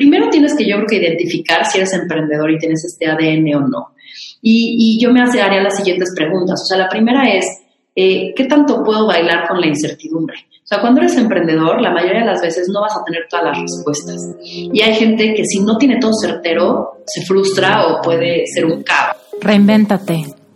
primero tienes que yo creo que identificar si eres emprendedor y tienes este ADN o no. Y, yo me haría las siguientes preguntas. O sea, la primera es, eh, ¿qué tanto puedo bailar con la incertidumbre? O sea, cuando eres emprendedor, la mayoría de las veces no vas a tener todas las respuestas. Y hay gente que si no tiene todo certero, se frustra o puede ser un caos. Reinvéntate.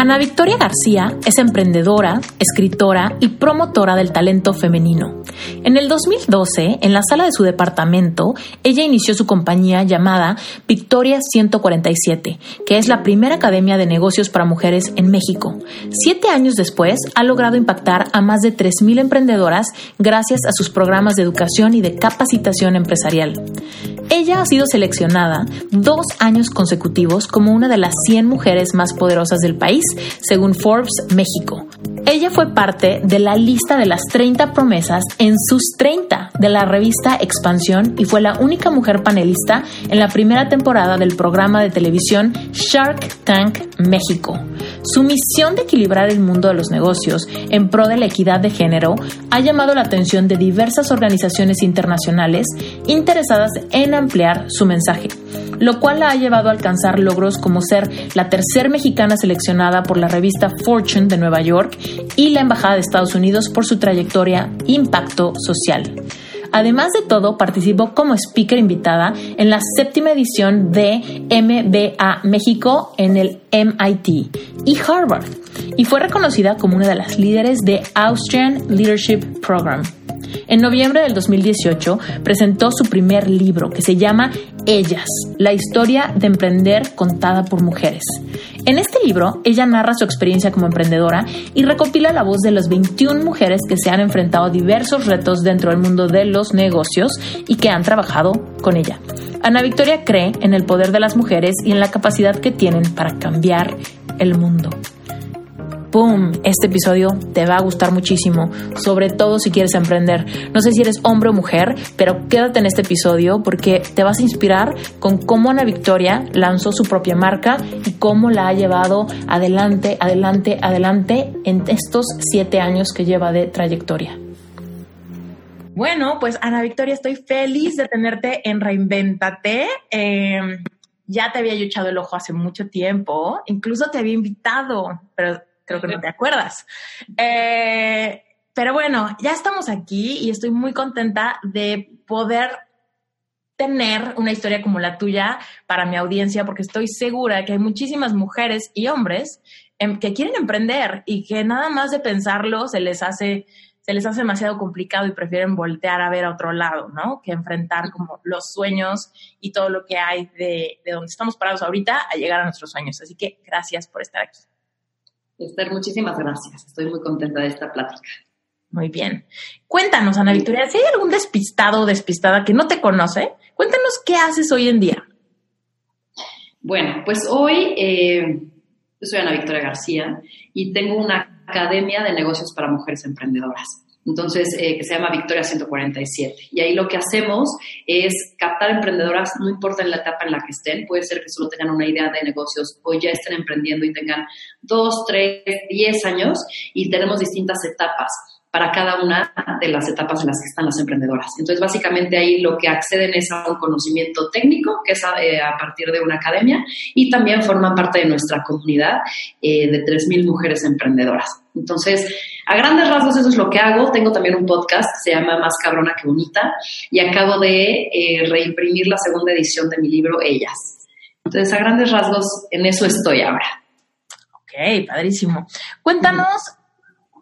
Ana Victoria García es emprendedora, escritora y promotora del talento femenino. En el 2012, en la sala de su departamento, ella inició su compañía llamada Victoria 147, que es la primera academia de negocios para mujeres en México. Siete años después, ha logrado impactar a más de 3.000 emprendedoras gracias a sus programas de educación y de capacitación empresarial. Ella ha sido seleccionada dos años consecutivos como una de las 100 mujeres más poderosas del país, según Forbes México. Ella fue parte de la lista de las 30 promesas en sus 30 de la revista Expansión y fue la única mujer panelista en la primera temporada del programa de televisión Shark Tank México. Su misión de equilibrar el mundo de los negocios en pro de la equidad de género ha llamado la atención de diversas organizaciones internacionales interesadas en ampliar su mensaje, lo cual la ha llevado a alcanzar logros como ser la tercer mexicana seleccionada por la revista Fortune de Nueva York y la Embajada de Estados Unidos por su trayectoria Impacto Social. Además de todo, participó como speaker invitada en la séptima edición de MBA México en el MIT y Harvard y fue reconocida como una de las líderes de Austrian Leadership Program. En noviembre del 2018 presentó su primer libro que se llama Ellas, la historia de emprender contada por mujeres. En este libro, ella narra su experiencia como emprendedora y recopila la voz de las 21 mujeres que se han enfrentado a diversos retos dentro del mundo de los negocios y que han trabajado con ella. Ana Victoria cree en el poder de las mujeres y en la capacidad que tienen para cambiar el mundo. ¡Pum! Este episodio te va a gustar muchísimo, sobre todo si quieres emprender. No sé si eres hombre o mujer, pero quédate en este episodio porque te vas a inspirar con cómo Ana Victoria lanzó su propia marca y cómo la ha llevado adelante, adelante, adelante en estos siete años que lleva de trayectoria. Bueno, pues Ana Victoria, estoy feliz de tenerte en Reinventate. Em, ya te había yo echado el ojo hace mucho tiempo, incluso te había invitado, pero creo que no te acuerdas. Eh, pero bueno, ya estamos aquí y estoy muy contenta de poder tener una historia como la tuya para mi audiencia, porque estoy segura que hay muchísimas mujeres y hombres em, que quieren emprender y que nada más de pensarlo se les hace se les hace demasiado complicado y prefieren voltear a ver a otro lado, ¿no? Que enfrentar como los sueños y todo lo que hay de, de donde estamos parados ahorita a llegar a nuestros sueños. Así que gracias por estar aquí. Esther, muchísimas gracias. Estoy muy contenta de esta plática. Muy bien. Cuéntanos, Ana Victoria, si hay algún despistado o despistada que no te conoce, cuéntanos qué haces hoy en día. Bueno, pues hoy eh, yo soy Ana Victoria García y tengo una academia de negocios para mujeres emprendedoras entonces, eh, que se llama Victoria 147. Y ahí lo que hacemos es captar emprendedoras, no importa en la etapa en la que estén, puede ser que solo tengan una idea de negocios o ya estén emprendiendo y tengan dos, tres, diez años y tenemos distintas etapas para cada una de las etapas en las que están las emprendedoras. Entonces, básicamente ahí lo que acceden es a un conocimiento técnico, que es a, eh, partir de una academia, y también forman parte de nuestra comunidad eh, de 3.000 mujeres emprendedoras. Entonces, a grandes rasgos eso es lo que hago. Tengo también un podcast que se llama Más cabrona que bonita y acabo de eh, reimprimir la segunda edición de mi libro Ellas. Entonces, a grandes rasgos, en eso estoy ahora. Ok, padrísimo. Cuéntanos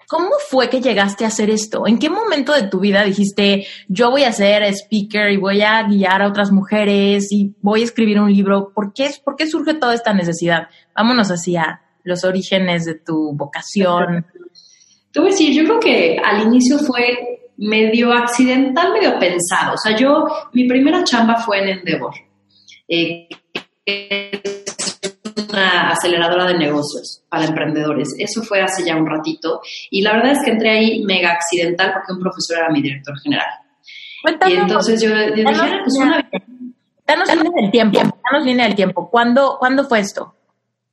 ¿Cómo fue que llegaste a hacer esto? ¿En qué momento de tu vida dijiste, yo voy a ser speaker y voy a guiar a otras mujeres y voy a escribir un libro? ¿Por qué, ¿Por qué surge toda esta necesidad? Vámonos hacia los orígenes de tu vocación. A decir, yo creo que al inicio fue medio accidental, medio pensado. O sea, yo, mi primera chamba fue en Endeavor. Eh, una aceleradora de negocios para emprendedores. Eso fue hace ya un ratito. Y la verdad es que entré ahí mega accidental porque un profesor era mi director general. y entonces yo, dije, ah, pues una... Danos línea del tiempo, danos línea del tiempo. ¿Cuándo, ¿Cuándo fue esto?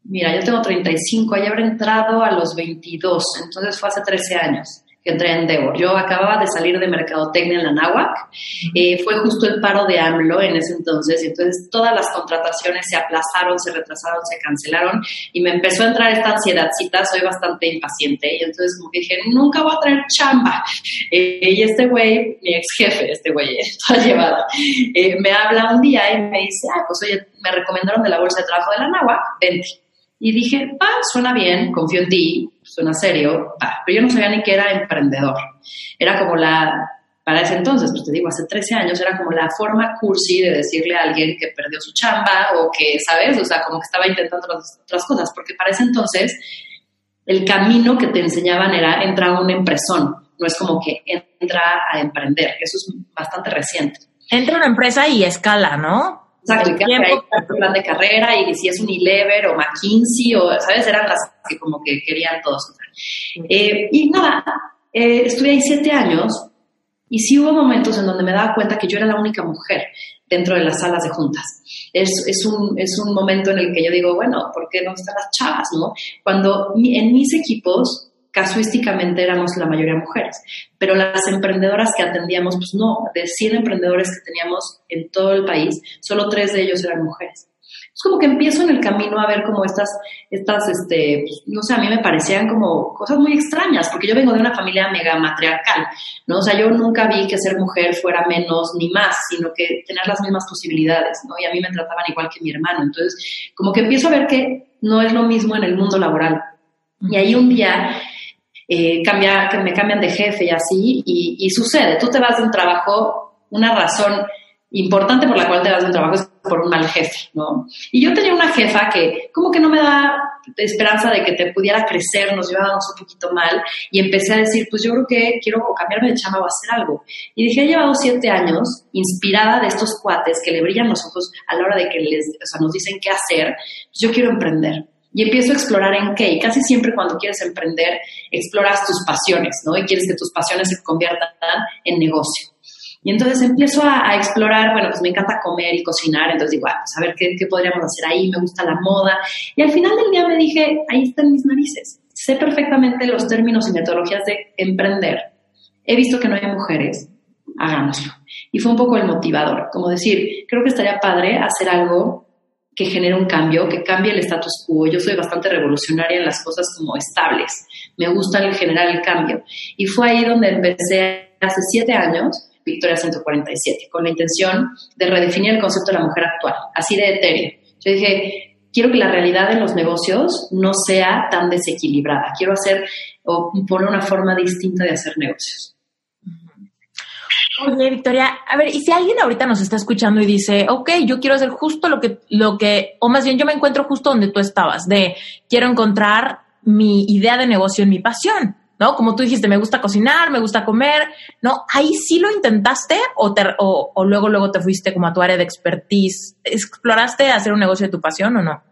Mira, yo tengo 35, ahí habré entrado a los 22, entonces fue hace 13 años que entré en Endeavor. Yo acababa de salir de Mercadotecnia en la NAWAC, eh, fue justo el paro de AMLO en ese entonces, y entonces todas las contrataciones se aplazaron, se retrasaron, se cancelaron, y me empezó a entrar esta ansiedadcita, soy bastante impaciente, y entonces como que dije, nunca voy a traer chamba. Eh, y este güey, mi ex jefe, este güey, toda llevada, eh, me habla un día y me dice, ah, pues oye, me recomendaron de la Bolsa de Trabajo de la NAWAC, vente. Y dije, ah, suena bien, confío en ti, suena serio, pero yo no sabía ni que era emprendedor. Era como la, para ese entonces, pues te digo, hace 13 años, era como la forma cursi de decirle a alguien que perdió su chamba o que, ¿sabes? O sea, como que estaba intentando otras, cosas, porque para ese entonces el camino que te enseñaban era entrar a una empresón, no es como que entra a emprender, eso es bastante reciente. Entra a una empresa y escala, ¿no? Exacto, y que hay un plan de carrera y si es un Unilever o McKinsey o, ¿sabes? Eran las que como que querían todos. Eh, y nada, eh, estuve ahí siete años y sí hubo momentos en donde me daba cuenta que yo era la única mujer dentro de las salas de juntas. Es, es, un, es un momento en el que yo digo, bueno, ¿por qué no están las chavas, no? Cuando en mis equipos casuísticamente éramos la mayoría mujeres, pero las emprendedoras que atendíamos, pues no, de 100 emprendedores que teníamos en todo el país, solo tres de ellos eran mujeres. Es como que empiezo en el camino a ver como estas, estas, este, pues, no sé, a mí me parecían como cosas muy extrañas, porque yo vengo de una familia mega matriarcal, ¿no? O sea, yo nunca vi que ser mujer fuera menos ni más, sino que tener las mismas posibilidades, ¿no? Y a mí me trataban igual que mi hermano. Entonces, como que empiezo a ver que no es lo mismo en el mundo laboral. Y ahí un día eh, cambia, que me cambian de jefe y así, y, sucede, tú te vas de un trabajo, una razón importante por la cual te vas de un trabajo es por un mal jefe, ¿no? Y yo tenía una jefa que como que no me da esperanza de que te pudiera crecer, nos llevábamos un poquito mal, y empecé a decir, pues yo creo que quiero cambiarme de chama o hacer algo. Y dije, he llevado siete años inspirada de estos cuates que le brillan los ojos a la hora de que les, o sea, nos dicen qué hacer, pues yo quiero emprender y empiezo a explorar en qué. Y casi siempre cuando quieres emprender, exploras tus pasiones, ¿no? Y quieres que tus pasiones se conviertan en negocio. Y entonces empiezo a, explorar, bueno, pues me encanta comer y cocinar, entonces digo, ah, pues a ver ¿qué, qué podríamos hacer ahí, me gusta la moda. Y al final del día me dije, ahí están mis narices. Sé perfectamente los términos y metodologías de emprender. He visto que no hay mujeres, hagámoslo. Y fue un poco el motivador, como decir, creo que estaría padre hacer algo que genere un cambio, que cambie el status quo. Yo soy bastante revolucionaria en las cosas como estables. Me gusta generar el cambio. Y fue ahí donde empecé hace siete años Victoria 147, con la intención de redefinir el concepto de la mujer actual, así de etéreo. Yo dije, quiero que la realidad de los negocios no sea tan desequilibrada. Quiero hacer o poner una forma distinta de hacer negocios. Oye, Victoria, a ver, y si alguien ahorita nos está escuchando y dice, ok, yo quiero hacer justo lo que, lo que, o más bien yo me encuentro justo donde tú estabas, de quiero encontrar mi idea de negocio en mi pasión, ¿no? Como tú dijiste, me gusta cocinar, me gusta comer, ¿no? Ahí sí lo intentaste o, o, luego, luego te fuiste como a tu área de expertise. ¿Exploraste hacer un negocio de tu pasión o no?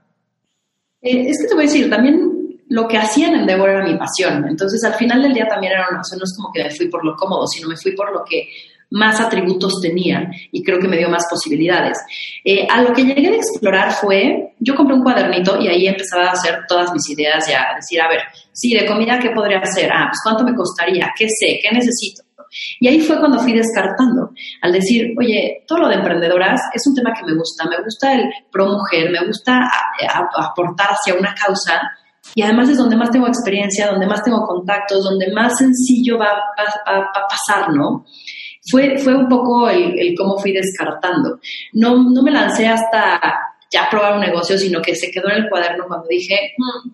Eh, es que te voy a decir, también lo que hacía en Endeavor era mi pasión. Entonces, al final del día también era una, o no es como que me fui por lo cómodo, sino me fui por lo que más atributos tenía y creo que me dio más posibilidades. Eh, a lo que llegué a explorar fue, yo compré un cuadernito y ahí empezaba a hacer todas mis ideas ya, a decir, a ver, sí, de comida, ¿qué podría hacer? Ah, pues cuánto me costaría, qué sé, qué necesito. Y ahí fue cuando fui descartando, al decir, oye, todo lo de emprendedoras es un tema que me gusta, me gusta el pro mujer, me gusta aportar hacia una causa y además es donde más tengo experiencia, donde más tengo contactos, donde más sencillo va, a pasar, ¿no? Fue, fue un poco el, cómo fui descartando. No, no me lancé hasta ya probar un negocio, sino que se quedó en el cuaderno cuando dije, mm,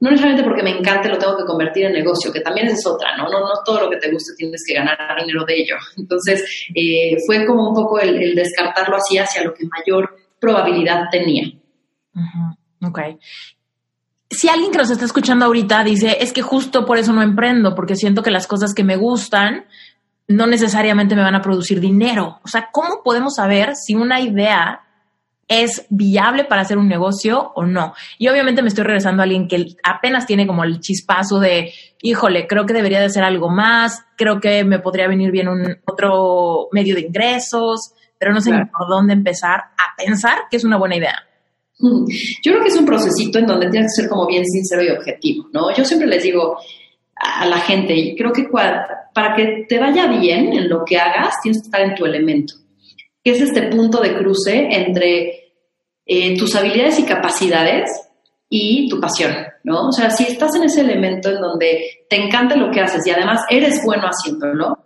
no necesariamente porque me encante lo tengo que convertir en negocio, que también es otra, ¿no? No, no todo lo que te guste tienes que ganar dinero de ello. Entonces, eh, fue como un poco el, descartarlo así hacia lo que mayor probabilidad tenía. Ok. Si alguien que nos está escuchando ahorita dice, es que justo por eso no emprendo, porque siento que las cosas que me gustan no necesariamente me van a producir dinero. O sea, ¿cómo podemos saber si una idea es viable para hacer un negocio o no. Y obviamente me estoy regresando a alguien que apenas tiene como el chispazo de, híjole, creo que debería de ser algo más, creo que me podría venir bien un otro medio de ingresos, pero no sé ni por dónde empezar a pensar que es una buena idea. Mm, yo creo que es un procesito en donde tienes que ser como bien sincero y objetivo, ¿no? Yo siempre les digo a la gente, y creo que para que te vaya bien en lo que hagas, tienes que estar en tu elemento que es este punto de cruce entre eh, tus habilidades y capacidades y tu pasión, ¿no? O sea, si estás en ese elemento en donde te encanta lo que haces y además eres bueno haciéndolo,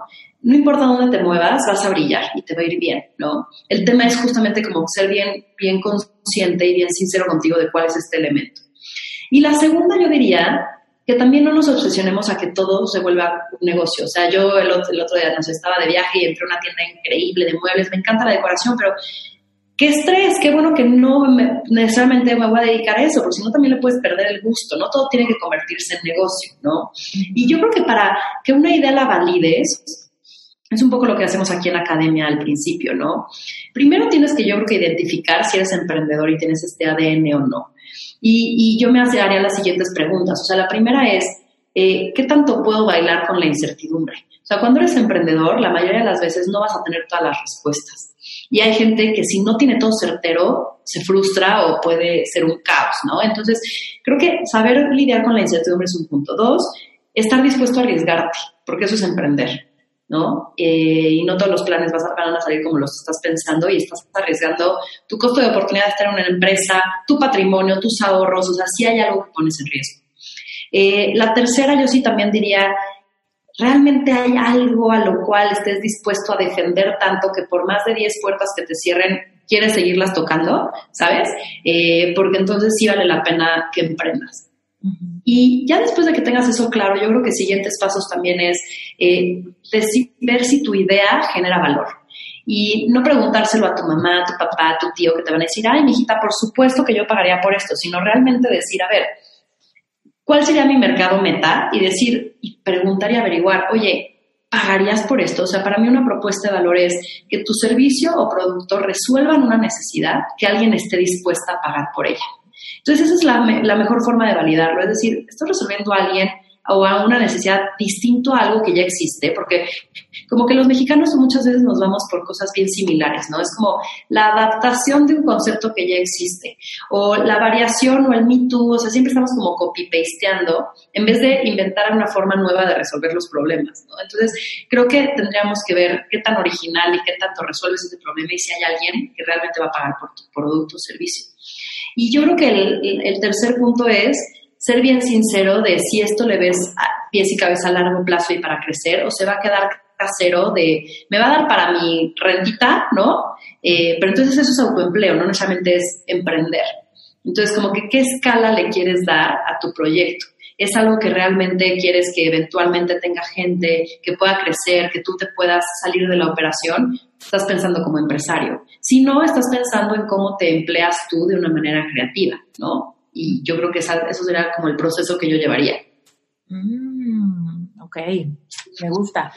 no importa dónde te muevas, vas a brillar y te va a ir bien, ¿no? El tema es justamente como ser bien, bien consciente y bien sincero contigo de cuál es este elemento. Y la segunda, yo diría, que también no nos obsesionemos a que todo se vuelva un negocio. O sea, yo el otro, día nos estaba de viaje y entré a una tienda increíble de muebles, me encanta la decoración, pero qué estrés, qué bueno que no necesariamente me voy a dedicar a eso, porque si no también le puedes perder el gusto, ¿no? Todo tiene que convertirse en negocio, ¿no? Y yo creo que para que una idea la valides, es un poco lo que hacemos aquí en la academia al principio, ¿no? Primero tienes que yo creo que identificar si eres emprendedor y tienes este ADN o no. Y, yo me haría las siguientes preguntas. O sea, la primera es, eh, ¿qué tanto puedo bailar con la incertidumbre? O sea, cuando eres emprendedor, la mayoría de las veces no vas a tener todas las respuestas. Y hay gente que si no tiene todo certero, se frustra o puede ser un caos, ¿no? Entonces, creo que saber lidiar con la incertidumbre es un punto. Dos, estar dispuesto a arriesgarte, porque eso es emprender. ¿No? Eh, y no todos los planes vas a, van a salir como los estás pensando y estás arriesgando tu costo de oportunidad de estar en una empresa, tu patrimonio, tus ahorros, o sea, sí hay algo que pones en riesgo. Eh, la tercera, yo sí también diría, ¿realmente hay algo a lo cual estés dispuesto a defender tanto que por más de 10 puertas que te cierren, quieres seguirlas tocando, ¿sabes? Eh, porque entonces sí vale la pena que emprendas. Y ya después de que tengas eso claro, yo creo que siguientes pasos también es eh, ver si tu idea genera valor. Y no preguntárselo a tu mamá, a tu papá, a tu tío, que te van a decir, ay, mijita, por supuesto que yo pagaría por esto, sino realmente decir, a ver, ¿cuál sería mi mercado meta? Y decir, y preguntar y averiguar, oye, ¿pagarías por esto? O sea, para mí una propuesta de valor es que tu servicio o producto resuelvan una necesidad que alguien esté dispuesta a pagar por ella. Entonces, esa es la, mejor forma de validarlo, es decir, estoy resolviendo a alguien o a una necesidad distinto a algo que ya existe, porque como que los mexicanos muchas veces nos vamos por cosas bien similares, ¿no? Es como la adaptación de un concepto que ya existe, o la variación o el Me Too, o sea, siempre estamos como copy-pasteando en vez de inventar una forma nueva de resolver los problemas, ¿no? Entonces, creo que tendríamos que ver qué tan original y qué tanto resuelves ese problema y si hay alguien que realmente va a pagar por tu producto o servicio. Y yo creo que el, tercer punto es ser bien sincero de si esto le ves pies y cabeza a largo plazo y para crecer o se va a quedar casero de me va a dar para mi rentita, ¿no? Eh, pero entonces eso es autoempleo, no necesariamente es emprender. Entonces, como que qué escala le quieres dar a tu proyecto es algo que realmente quieres que eventualmente tenga gente, que pueda crecer, que tú te puedas salir de la operación, estás pensando como empresario. Si no, estás pensando en cómo te empleas tú de una manera creativa, ¿no? Y yo creo que eso sería como el proceso que yo llevaría. Mm, ok, me gusta.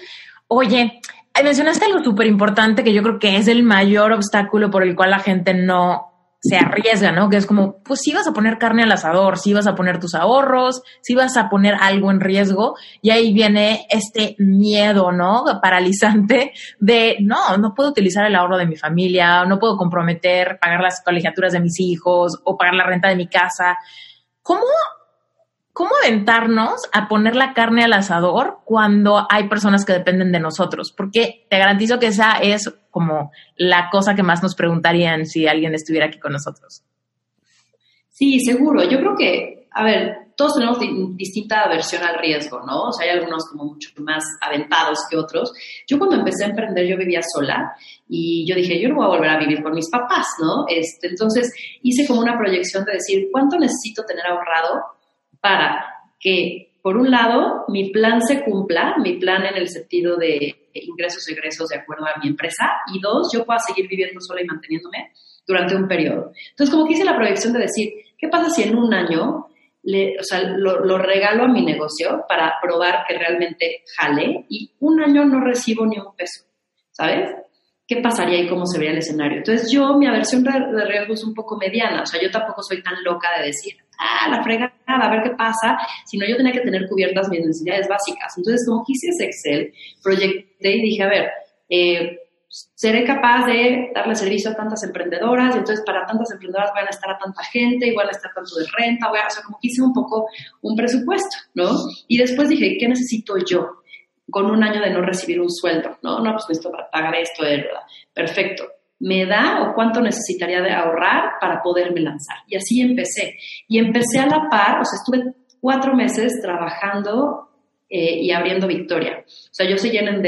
Oye, mencionaste algo súper importante que yo creo que es el mayor obstáculo por el cual la gente no se arriesga, ¿no? Que es como, pues si vas a poner carne al asador, si vas a poner tus ahorros, si vas a poner algo en riesgo, y ahí viene este miedo, ¿no? Paralizante de, no, no puedo utilizar el ahorro de mi familia, no puedo comprometer pagar las colegiaturas de mis hijos o pagar la renta de mi casa. ¿Cómo ¿cómo aventarnos a poner la carne al asador cuando hay personas que dependen de nosotros? Porque te garantizo que esa es como la cosa que más nos preguntarían si alguien estuviera aquí con nosotros. Sí, seguro. Yo creo que, a ver, todos tenemos distinta aversión al riesgo, ¿no? O sea, hay algunos como mucho más aventados que otros. Yo cuando empecé a emprender, yo vivía sola y yo dije, yo no voy a volver a vivir con mis papás, ¿no? Este, entonces hice como una proyección de decir, ¿cuánto necesito tener ahorrado para que, por un lado, mi plan se cumpla, mi plan en el sentido de ingresos y egresos de acuerdo a mi empresa, y dos, yo pueda seguir viviendo sola y manteniéndome durante un periodo. Entonces, como que hice la proyección de decir, ¿qué pasa si en un año le, o sea, lo, lo, regalo a mi negocio para probar que realmente jale y un año no recibo ni un peso, ¿sabes? ¿Qué pasaría y cómo se vería el escenario? Entonces yo, mi aversión de riesgo es un poco mediana, o sea, yo tampoco soy tan loca de decir, ah, la fregada, a ver qué pasa, sino yo tenía que tener cubiertas mis necesidades básicas. Entonces, como quise ese Excel, proyecté y dije, a ver, eh, seré capaz de darle servicio a tantas emprendedoras entonces para tantas emprendedoras van a estar a tanta gente y van a estar tanto de renta, voy a, o sea, como que hice un poco un presupuesto, ¿no? Y después dije, ¿qué necesito yo con un año de no recibir un sueldo? No, no, pues necesito para pagar esto, verdad. Perfecto. ¿Me da o cuánto necesitaría de ahorrar para poderme lanzar? Y así empecé. Y empecé a la par, o sea, estuve cuatro meses trabajando eh, y abriendo Victoria. O sea, yo soy llenen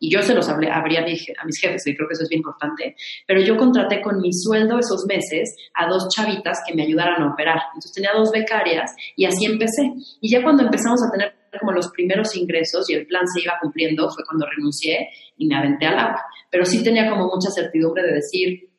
y yo se los hablé, abría a, mis jefes, y creo que eso es bien importante, pero yo contraté con mi sueldo esos meses a dos chavitas que me ayudaran a operar. Entonces tenía dos becarias y así empecé. Y ya cuando empezamos a tener como los primeros ingresos y el plan se iba cumpliendo, fue cuando renuncié y me aventé al agua. Pero sí tenía como mucha certidumbre de decir,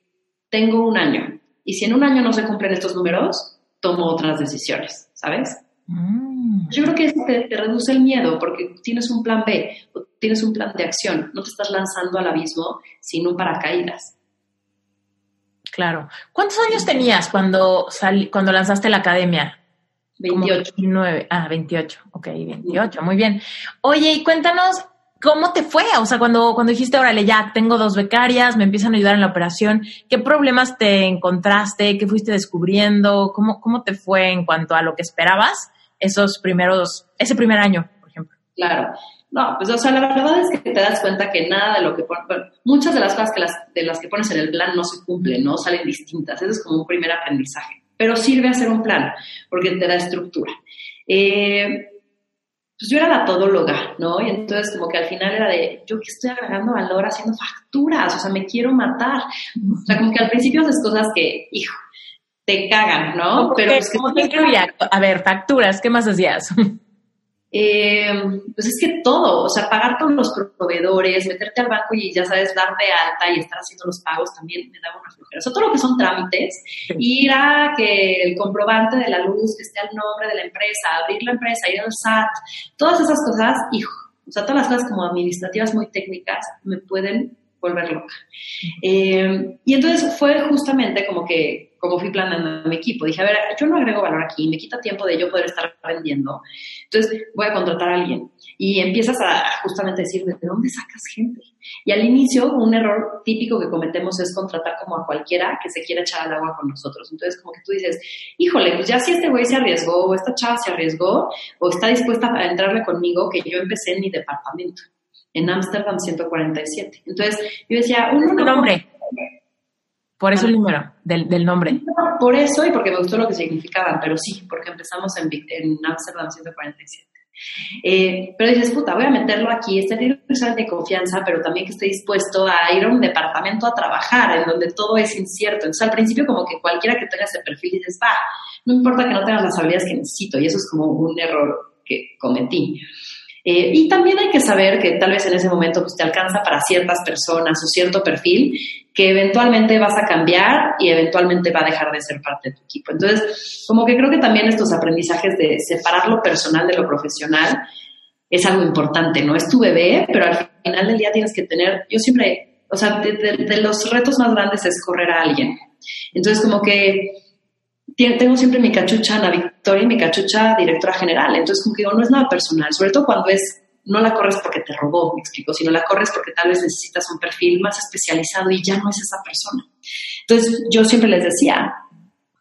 tengo un año y si en un año no se cumplen estos números, tomo otras decisiones, ¿sabes? Mm. Yo creo que eso te, reduce el miedo porque tienes un plan B o tienes un plan de acción. No te estás lanzando al abismo sin un paracaídas. Claro. ¿Cuántos años tenías cuando, cuando lanzaste la academia? 28. Ah, 28. Ok, 28. Muy bien. Oye, y cuéntanos ¿Cómo te fue? O sea, cuando, cuando dijiste, órale, ya tengo dos becarias, me empiezan a ayudar en la operación, ¿qué problemas te encontraste? ¿Qué fuiste descubriendo? ¿Cómo, cómo te fue en cuanto a lo que esperabas esos primeros, ese primer año, por ejemplo? Claro. No, pues o sea, la verdad es que te das cuenta que nada de lo que pones, bueno, muchas de las cosas que las, de las que pones en el plan no se cumplen, ¿no? Salen distintas. Eso es como un primer aprendizaje. Pero sirve hacer un plan, porque te da estructura. Eh, pues yo era la todóloga, ¿no? Y entonces como que al final era de, yo que estoy agregando valor haciendo facturas, o sea, me quiero matar. O sea, como que al principio haces cosas que, hijo, te cagan, ¿no? Pero pues, ¿cómo te incluía? A ver, facturas, ¿qué más hacías? Eh, pues es que todo, o sea, pagar todos los proveedores, meterte al banco y ya sabes, dar de alta y estar haciendo los pagos también me daba una flojera. O sea, todo lo que son trámites, ir a que el comprobante de la luz, que esté al nombre de la empresa, abrir la empresa, ir al SAT, todas esas cosas, hijo, o sea, todas las cosas como administrativas muy técnicas me pueden volver loca. Eh, y entonces fue justamente como que como fui planeando mi equipo. Dije, a ver, yo no agrego valor aquí, me quita tiempo de yo poder estar vendiendo. Entonces voy a contratar a alguien. Y empiezas a justamente decir, ¿de dónde sacas gente? Y al inicio, un error típico que cometemos es contratar como a cualquiera que se quiera echar al agua con nosotros. Entonces, como que tú dices, híjole, pues ya si este güey se arriesgó, o esta chava se arriesgó, o está dispuesta a entrarle conmigo, que yo empecé en mi departamento, en Ámsterdam 147. Entonces, yo decía, uno no... nombre? Por eso el número del, del, nombre. Por eso y porque me gustó lo que significaban, pero sí, porque empezamos en, en Amsterdam 147. Eh, pero dices, puta, voy a meterlo aquí, este tiene que de confianza, pero también que esté dispuesto a ir a un departamento a trabajar, en donde todo es incierto. Entonces, al principio, como que cualquiera que tenga ese perfil dices, va, no importa que no tengas las habilidades que necesito, y eso es como un error que cometí. Eh, y también hay que saber que tal vez en ese momento pues, te alcanza para ciertas personas o cierto perfil que eventualmente vas a cambiar y eventualmente va a dejar de ser parte de tu equipo. Entonces, como que creo que también estos aprendizajes de separar lo personal de lo profesional es algo importante, ¿no? Es tu bebé, pero al final del día tienes que tener, yo siempre, o sea, de los retos más grandes es correr a alguien. Entonces, como que tengo siempre mi cachucha Ana Victoria y mi cachucha directora general. Entonces, como que digo, no es nada personal, sobre todo cuando es, no la corres porque te robó, me explico, sino la corres porque tal vez necesitas un perfil más especializado y ya no es esa persona. Entonces, yo siempre les decía,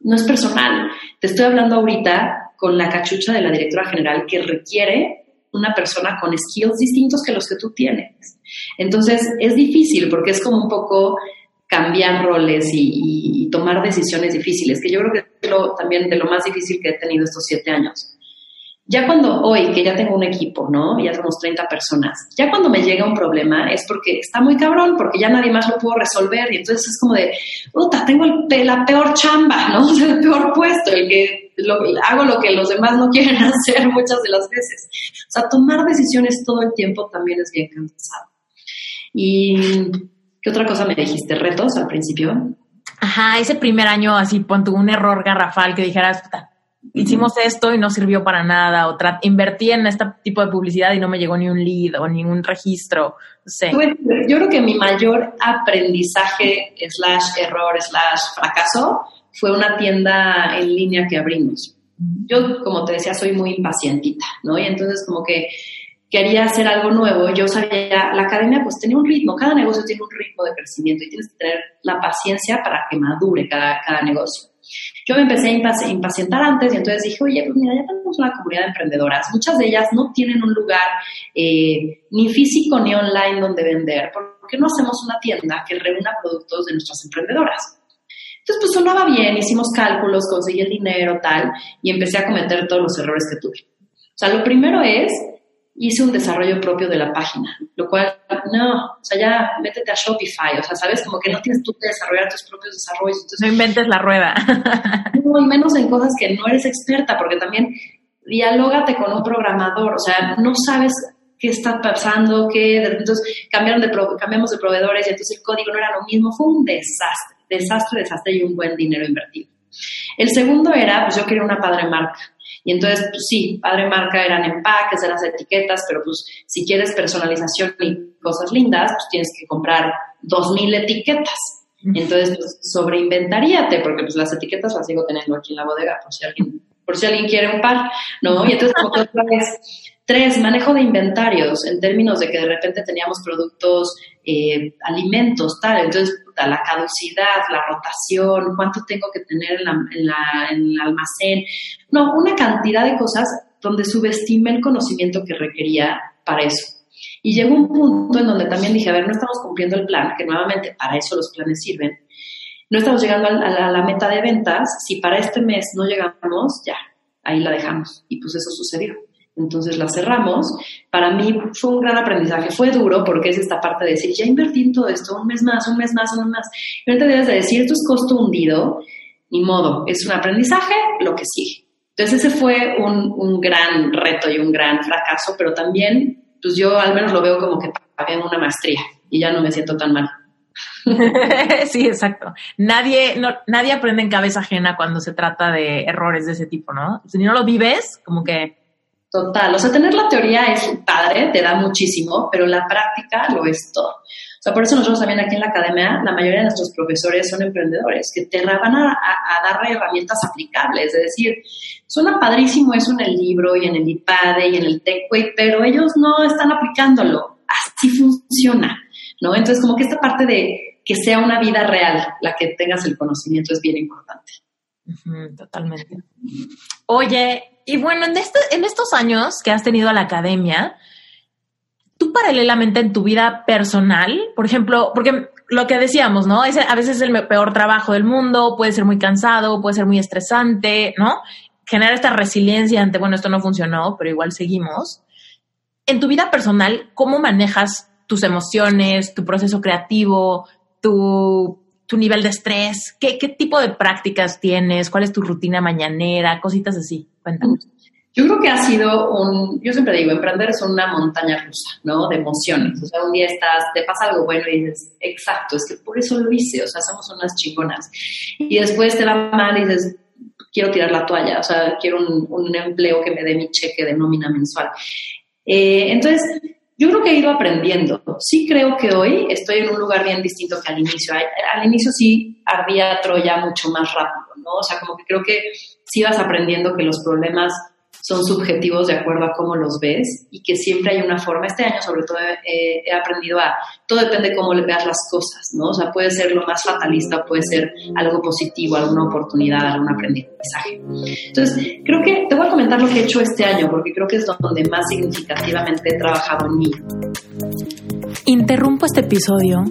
no es personal, te estoy hablando ahorita con la cachucha de la directora general que requiere una persona con skills distintos que los que tú tienes. Entonces, es difícil porque es como un poco cambiar roles y, tomar decisiones difíciles, que yo creo que es lo, también de lo más difícil que he tenido estos siete años. ya cuando hoy, que ya tengo un equipo, ¿no? Ya somos 30 personas, ya cuando me llega un problema es porque está muy cabrón, porque ya nadie más lo pudo resolver y entonces es como de, puta, tengo la peor chamba, ¿no? el peor puesto, el que hago lo que los demás no quieren hacer muchas de las veces. O sea, tomar decisiones todo el tiempo también es bien cansado. Y, ¿qué otra cosa me dijiste? ¿Retos al principio? Ajá, ese primer año así, pon un error garrafal que dijeras, puta, hicimos esto y no sirvió para nada, o invertí en este tipo de publicidad y no me llegó ni un lead o ni un registro, no sé. yo creo que mi mayor aprendizaje slash error slash fracaso fue una tienda en línea que abrimos. Yo, como te decía, soy muy impacientita, ¿no? Y entonces como que quería hacer algo nuevo, yo sabía, la academia pues tenía un ritmo, cada negocio tiene un ritmo de crecimiento y tienes que tener la paciencia para que madure cada, cada negocio. Yo me empecé a impacientar antes y entonces dije, oye, pues mira, ya tenemos una comunidad de emprendedoras. Muchas de ellas no tienen un lugar eh, ni físico ni online donde vender. ¿Por qué no hacemos una tienda que reúna productos de nuestras emprendedoras? Entonces, pues sonaba bien, hicimos cálculos, conseguí el dinero, tal, y empecé a cometer todos los errores que tuve. O sea, lo primero es hice un desarrollo propio de la página, lo cual, no, o sea, ya métete a Shopify, o sea, sabes, como que no tienes tú que desarrollar tus propios desarrollos. Entonces, no inventes la rueda. no, y menos en cosas que no eres experta, porque también dialógate con un programador, o sea, no sabes qué está pasando, qué, entonces cambiaron de, cambiamos de proveedores y entonces el código no era lo mismo, fue un desastre, desastre, desastre y un buen dinero invertido. El segundo era, pues yo quería una padre marca. Y entonces, pues sí, padre marca eran empaques, eran las etiquetas, pero pues si quieres personalización y cosas lindas, pues tienes que comprar dos mil etiquetas. Entonces, pues sobreinventaríate, porque pues las etiquetas las sigo teniendo aquí en la bodega, por si alguien, por si alguien quiere un par, ¿no? Y entonces, como otra vez, Tres, manejo de inventarios, en términos de que de repente teníamos productos, eh, alimentos, tal. Entonces, la caducidad, la rotación, cuánto tengo que tener en, en, el almacén. No, una cantidad de cosas donde subestimé el conocimiento que requería para eso. Y llegó un punto en donde también dije, a ver, no estamos cumpliendo el plan, que nuevamente para eso los planes sirven. No estamos llegando a la meta de ventas. Si para este mes no llegamos, ya, ahí la dejamos. Y pues eso sucedió. Entonces la cerramos. Para mí fue un gran aprendizaje. Fue duro porque es esta parte de decir, ya invertí en todo esto, un mes más, un mes más, un mes más. Y ahorita debes de decir, esto es costo hundido, ni modo, es un aprendizaje, lo que sigue. Entonces ese fue un, un gran reto y un gran fracaso, pero también, pues yo al menos lo veo como que pagué una maestría y ya no me siento tan mal. sí, exacto. Nadie, nadie aprende en cabeza ajena cuando se trata de errores de ese tipo, ¿no? Si no lo vives, como que Total, o sea, tener la teoría es padre, te da muchísimo, pero la práctica lo es todo. O sea, por eso nosotros también aquí en la academia, la mayoría de nuestros profesores son emprendedores, que te van a, dar herramientas aplicables, es decir, suena padrísimo eso en el libro y en el iPad y en el TechWay, pero ellos no están aplicándolo. Así funciona, ¿no? Entonces, como que esta parte de que sea una vida real, la que tengas el conocimiento es bien importante. totalmente. Oye, y bueno, en, este, en estos años que has tenido a la academia, tú paralelamente en tu vida personal, por ejemplo, porque lo que decíamos, ¿no? A veces es el peor trabajo del mundo, puede ser muy cansado, puede ser muy estresante, ¿no? Generar esta resiliencia ante, bueno, esto no funcionó, pero igual seguimos. En tu vida personal, ¿cómo manejas tus emociones, tu proceso creativo, tu, nivel de estrés? ¿Qué, ¿Qué tipo de prácticas tienes? ¿Cuál es tu rutina mañanera? Cositas así. Yo creo que ha sido un, yo siempre digo, emprender es una montaña rusa, ¿no? De emociones. O sea, un día estás, te pasa algo bueno y dices, exacto, es que por eso lo hice, o sea, somos unas chingonas. Y después te va mal y dices, quiero tirar la toalla, o sea, quiero un, empleo que me dé mi cheque de nómina mensual. Eh, entonces, yo creo que he ido aprendiendo. Sí creo que hoy estoy en un lugar bien distinto que al inicio. Al inicio sí ardía Troya mucho más rápido, ¿no? O sea, como que creo que sí vas aprendiendo que los problemas son subjetivos de acuerdo a cómo los ves y que siempre hay una forma. Este año sobre todo he aprendido a, todo depende de cómo le veas las cosas, ¿no? O sea, puede ser lo más fatalista, puede ser algo positivo, alguna oportunidad, algún aprendizaje. Entonces, creo que te voy a comentar lo que he hecho este año, porque creo que es donde más significativamente he trabajado en mí. Interrumpo este episodio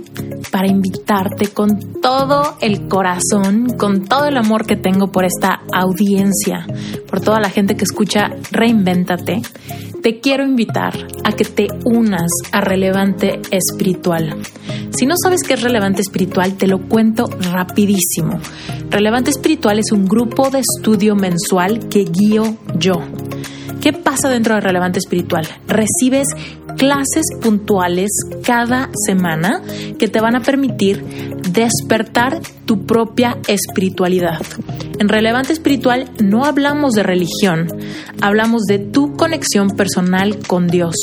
para invitarte con todo el corazón, con todo el amor que tengo por esta audiencia, por toda la gente que escucha Reinvéntate, te quiero invitar a que te unas a Relevante Espiritual. Si no sabes qué es Relevante Espiritual, te lo cuento rapidísimo. Relevante Espiritual es un grupo de estudio mensual que guío yo. ¿Qué pasa dentro de Relevante Espiritual? Recibes clases puntuales cada semana que te van a permitir despertar tu propia espiritualidad. En Relevante Espiritual no hablamos de religión, hablamos de tu conexión personal con Dios.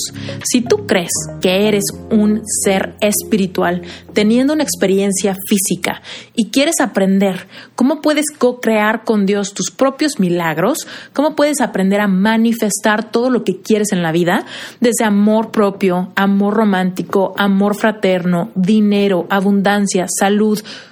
Si tú crees que eres un ser espiritual teniendo una experiencia física y quieres aprender cómo puedes co-crear con Dios tus propios milagros, cómo puedes aprender a manifestar todo lo que quieres en la vida, desde amor propio, amor romántico, amor fraterno, dinero, abundancia, salud,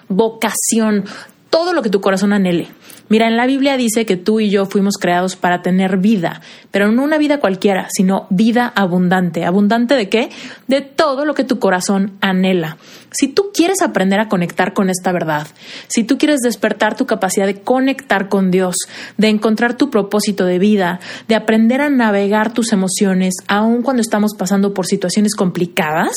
vocación, todo lo que tu corazón anhele. Mira, en la Biblia dice que tú y yo fuimos creados para tener vida, pero no una vida cualquiera, sino vida abundante. ¿Abundante de qué? De todo lo que tu corazón anhela. Si tú quieres aprender a conectar con esta verdad, si tú quieres despertar tu capacidad de conectar con Dios, de encontrar tu propósito de vida, de aprender a navegar tus emociones, aun cuando estamos pasando por situaciones complicadas,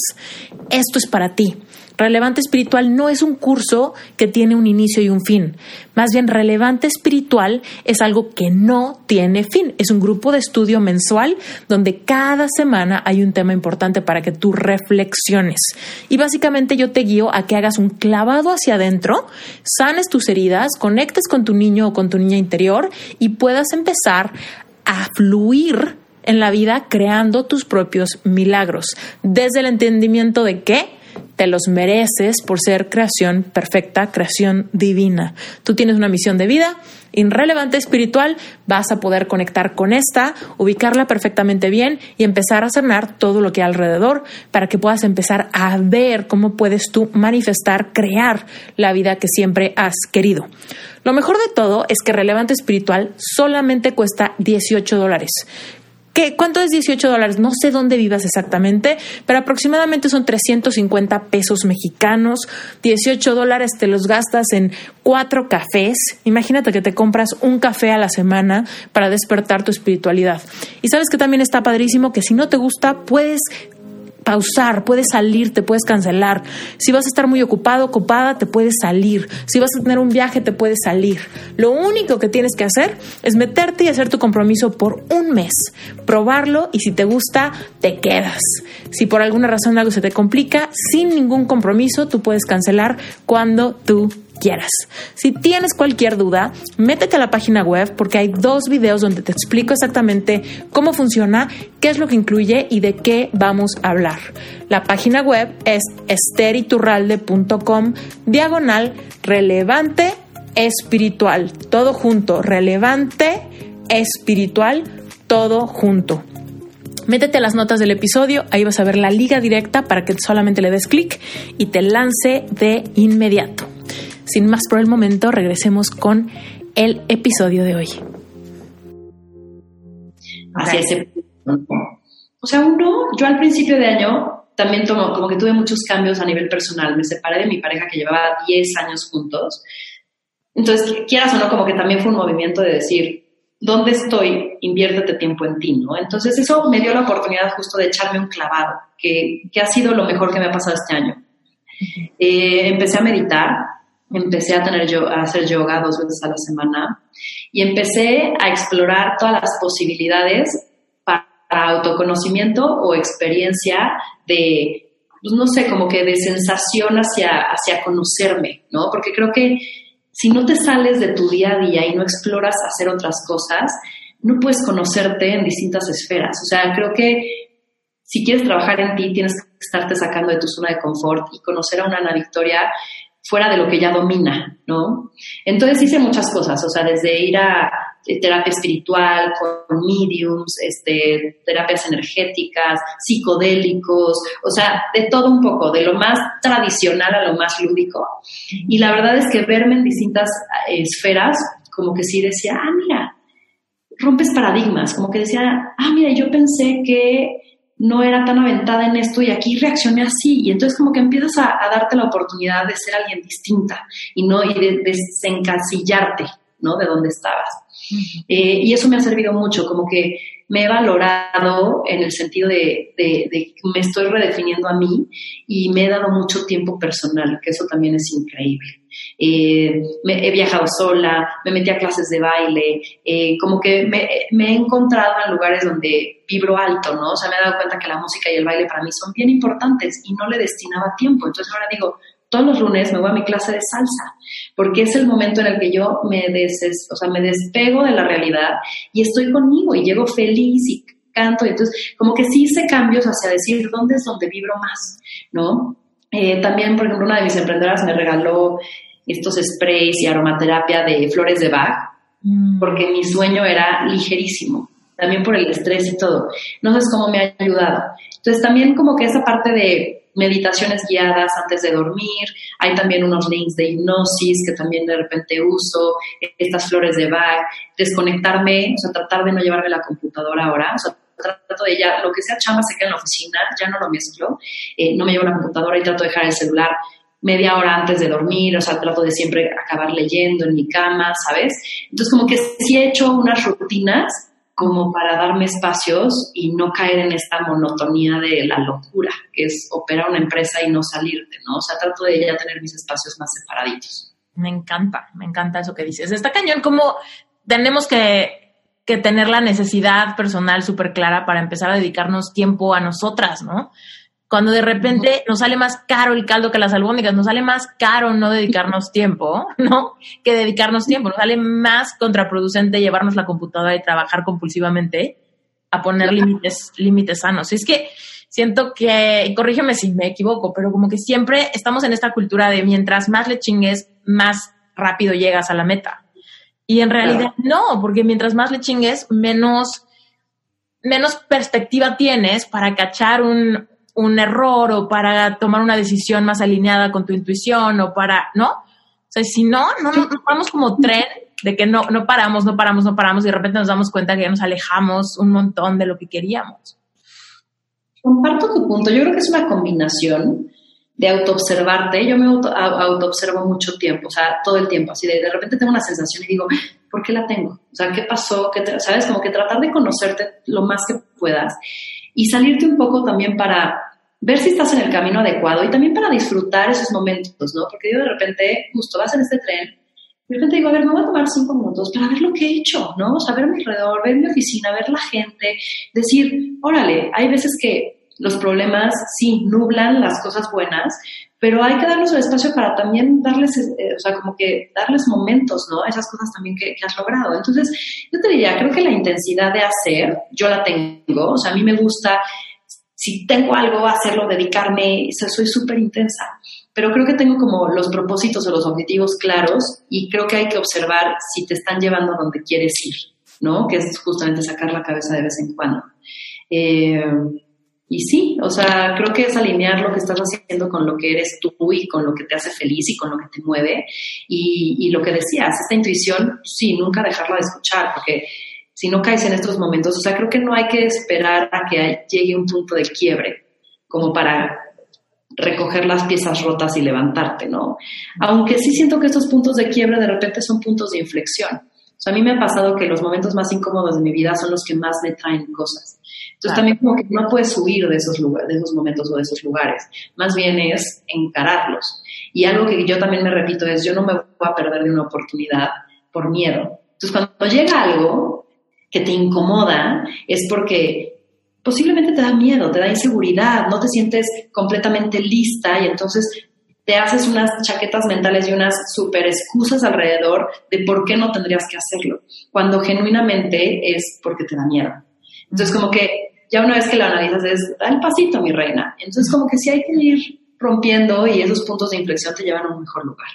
esto es para ti. Relevante espiritual no es un curso que tiene un inicio y un fin. Más bien, relevante espiritual es algo que no tiene fin. Es un grupo de estudio mensual donde cada semana hay un tema importante para que tú reflexiones. Y básicamente yo te guío a que hagas un clavado hacia adentro, sanes tus heridas, conectes con tu niño o con tu niña interior y puedas empezar a fluir en la vida creando tus propios milagros. Desde el entendimiento de que te los mereces por ser creación perfecta, creación divina. Tú tienes una misión de vida irrelevante espiritual, vas a poder conectar con esta, ubicarla perfectamente bien y empezar a sanar todo lo que hay alrededor para que puedas empezar a ver cómo puedes tú manifestar, crear la vida que siempre has querido. Lo mejor de todo es que relevante espiritual solamente cuesta 18 dólares. ¿Qué, ¿Cuánto es 18 dólares? No sé dónde vivas exactamente, pero aproximadamente son 350 pesos mexicanos. 18 dólares te los gastas en cuatro cafés. Imagínate que te compras un café a la semana para despertar tu espiritualidad. Y sabes que también está padrísimo que si no te gusta, puedes puedes salir, te puedes cancelar. Si vas a estar muy ocupado, ocupada, te puedes salir. Si vas a tener un viaje, te puedes salir. Lo único que tienes que hacer es meterte y hacer tu compromiso por un mes, probarlo y si te gusta, te quedas. Si por alguna razón algo se te complica, sin ningún compromiso, tú puedes cancelar cuando tú quieras. Si tienes cualquier duda, métete a la página web porque hay dos videos donde te explico exactamente cómo funciona, qué es lo que incluye y de qué vamos a hablar. La página web es esteriturralde.com diagonal relevante espiritual. Todo junto, relevante espiritual, todo junto. Métete a las notas del episodio, ahí vas a ver la liga directa para que solamente le des clic y te lance de inmediato. Sin más por el momento, regresemos con el episodio de hoy. Hacia ese O sea, uno, yo al principio de año también tomo, como que tuve muchos cambios a nivel personal. Me separé de mi pareja que llevaba 10 años juntos. Entonces, quieras o no, como que también fue un movimiento de decir, ¿dónde estoy? Inviértete tiempo en ti, ¿no? Entonces, eso me dio la oportunidad justo de echarme un clavado, que, que ha sido lo mejor que me ha pasado este año. Eh, empecé a meditar, empecé a, tener yo, a hacer yoga dos veces a la semana y empecé a explorar todas las posibilidades para, autoconocimiento o experiencia de, pues no sé, como que de sensación hacia, hacia conocerme, ¿no? Porque creo que si no te sales de tu día a día y no exploras hacer otras cosas, no puedes conocerte en distintas esferas. O sea, creo que si quieres trabajar en ti, tienes que estarte sacando de tu zona de confort y conocer a una Ana Victoria fuera de lo que ya domina, ¿no? Entonces hice muchas cosas, o sea, desde ir a eh, terapia espiritual con mediums, este, terapias energéticas, psicodélicos, o sea, de todo un poco, de lo más tradicional a lo más lúdico. Y la verdad es que verme en distintas eh, esferas, como que sí decía, ah, mira, rompes paradigmas, como que decía, ah, mira, yo pensé que no era tan aventada en esto y aquí reaccioné así. Y entonces como que empiezas a, darte la oportunidad de ser alguien distinta y no y de, desencasillarte, ¿no? De dónde estabas. Eh, y eso me ha servido mucho, como que me he valorado en el sentido de, de, de, me estoy redefiniendo a mí y me he dado mucho tiempo personal, que eso también es increíble. Eh, he viajado sola, me metí a clases de baile, eh, como que me, me, he encontrado en lugares donde vibro alto, ¿no? O sea, me he dado cuenta que la música y el baile para mí son bien importantes y no le destinaba tiempo. Entonces ahora digo, todos los lunes me voy a mi clase de salsa, porque es el momento en el que yo me, des, o sea, me despego de la realidad y estoy conmigo y llego feliz y canto. Y entonces, como que sí hice cambios hacia decir dónde es donde vibro más, ¿no? Eh, también, por ejemplo, una de mis emprendedoras me regaló estos sprays y aromaterapia de flores de Bach, mm. porque mi sueño era ligerísimo, también por el estrés y todo. No sé cómo me ha ayudado. Entonces, también como que esa parte de meditaciones guiadas antes de dormir, hay también unos links de hipnosis que también de repente uso, estas flores de Bach, desconectarme, o sea, tratar de no llevarme la computadora ahora, o sea, trato de ya, lo que sea chamba se queda en la oficina, ya no lo mezclo, eh, no me llevo la computadora y trato de dejar el celular media hora antes de dormir, o sea, trato de siempre acabar leyendo en mi cama, ¿sabes? Entonces, como que sí he hecho unas rutinas como para darme espacios y no caer en esta monotonía de la locura, que es operar una empresa y no salirte, ¿no? O sea, trato de ya tener mis espacios más separaditos. Me encanta, me encanta eso que dices. Está cañón como tenemos que que tener la necesidad personal súper clara para empezar a dedicarnos tiempo a nosotras, ¿no? Cuando de repente nos sale más caro el caldo que las albóndigas, nos sale más caro no dedicarnos tiempo, ¿no? Que dedicarnos tiempo, nos sale más contraproducente llevarnos la computadora y trabajar compulsivamente a poner límites, límites sanos. Y es que siento que, corrígeme si me equivoco, pero como que siempre estamos en esta cultura de mientras más le chingues, más rápido llegas a la meta. Y en realidad no, porque mientras más le chingues, menos, menos perspectiva tienes para cachar un, un error o para tomar una decisión más alineada con tu intuición o para, ¿no? O sea, si no, no, nos vamos como tren de que no, no paramos, no paramos, no paramos y de repente nos damos cuenta que ya nos alejamos un montón de lo que queríamos. Comparto tu punto. Yo creo que es una combinación de autoobservarte. Yo me autoobservo mucho tiempo, o sea, todo el tiempo, así de, de repente tengo una sensación y digo, ¿por qué la tengo? O sea, ¿qué pasó? ¿Qué ¿Sabes? Como que tratar de conocerte lo más que puedas y salirte un poco también para ver si estás en el camino adecuado y también para disfrutar esos momentos, ¿no? Porque yo de repente, justo vas en este tren, de repente digo, a ver, me voy a tomar cinco minutos para ver lo que he hecho, ¿no? O sea, ver mi alrededor, ver mi oficina, ver la gente, decir, órale, hay veces que los problemas sí nublan las cosas buenas, pero hay que darles el espacio para también darles, eh, o sea, como que darles momentos, ¿no? Esas cosas también que, has logrado. Entonces, yo te diría, creo que la intensidad de hacer, yo la tengo, o sea, a mí me gusta, si tengo algo, hacerlo, dedicarme, o soy súper intensa, pero creo que tengo como los propósitos o los objetivos claros y creo que hay que observar si te están llevando a donde quieres ir, ¿no? Que es justamente sacar la cabeza de vez en cuando. Eh, y sí, o sea, creo que es alinear lo que estás haciendo con lo que eres tú y con lo que te hace feliz y con lo que te mueve. Y, lo que decías, esta intuición, sí, nunca dejarla de escuchar, porque si no caes en estos momentos, o sea, creo que no hay que esperar a que llegue un punto de quiebre como para recoger las piezas rotas y levantarte, ¿no? Aunque sí siento que estos puntos de quiebre de repente son puntos de inflexión. O sea, a mí me ha pasado que los momentos más incómodos de mi vida son los que más me traen cosas. Entonces también como que no puedes huir de esos, lugares, de esos momentos o de esos lugares, más bien es encararlos. Y algo que yo también me repito es, yo no me voy a perder de una oportunidad por miedo. Entonces cuando llega algo que te incomoda, es porque posiblemente te da miedo, te da inseguridad, no te sientes completamente lista y entonces te haces unas chaquetas mentales y unas super excusas alrededor de por qué no tendrías que hacerlo, cuando genuinamente es porque te da miedo. Entonces como que ya una vez que lo analizas es, da el pasito, mi reina. Entonces, como que sí hay que ir rompiendo y esos puntos de inflexión te llevan a un mejor lugar.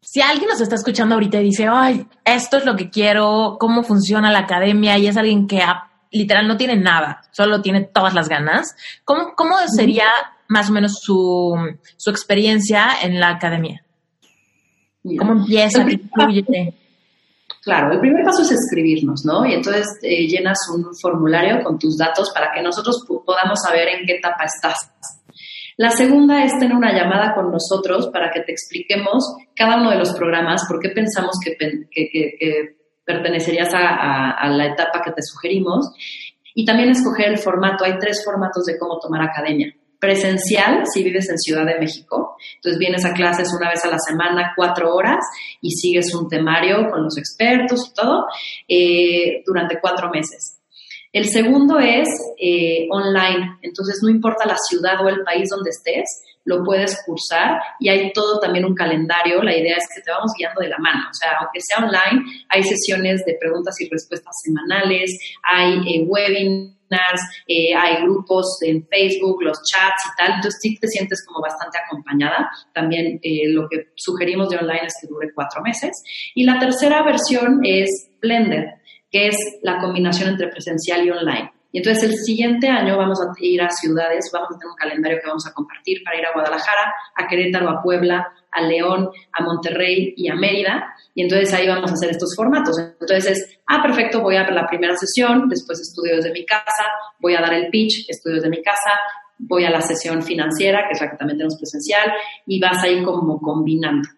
Si alguien nos está escuchando ahorita y dice, ay, esto es lo que quiero, cómo funciona la academia, y es alguien que literal no tiene nada, solo tiene todas las ganas, ¿cómo, cómo sería más o menos su, su experiencia en la academia? ¿Cómo empieza? ¿Qué Claro, el primer paso es escribirnos, ¿no? Y entonces eh, llenas un formulario con tus datos para que nosotros podamos saber en qué etapa estás. La segunda es tener una llamada con nosotros para que te expliquemos cada uno de los programas, por qué pensamos que, pertenecerías a, la etapa que te sugerimos. Y también escoger el formato. Hay tres formatos de cómo tomar academia. Presencial, si vives en Ciudad de México. Entonces vienes a clases una vez a la semana, cuatro horas, y sigues un temario con los expertos y todo, eh, durante cuatro meses. El segundo es eh, online, entonces no importa la ciudad o el país donde estés, lo puedes cursar y hay todo también un calendario. La idea es que te vamos guiando de la mano, o sea, aunque sea online, hay sesiones de preguntas y respuestas semanales, hay eh, webinars, eh, hay grupos en Facebook, los chats y tal, entonces sí te sientes como bastante acompañada. También lo que sugerimos de online es que dure cuatro meses. Y la tercera versión es Blended que es la combinación entre presencial y online. Y entonces el siguiente año vamos a ir a ciudades, vamos a tener un calendario que vamos a compartir para ir a Guadalajara, a Querétaro, a Puebla, a León, a Monterrey y a Mérida. Y entonces ahí vamos a hacer estos formatos. Entonces es, ah, perfecto, voy a la primera sesión, después estudio desde mi casa, voy a dar el pitch, estudio desde mi casa, voy a la sesión financiera, que es la que también tenemos presencial, y vas a ir como combinando.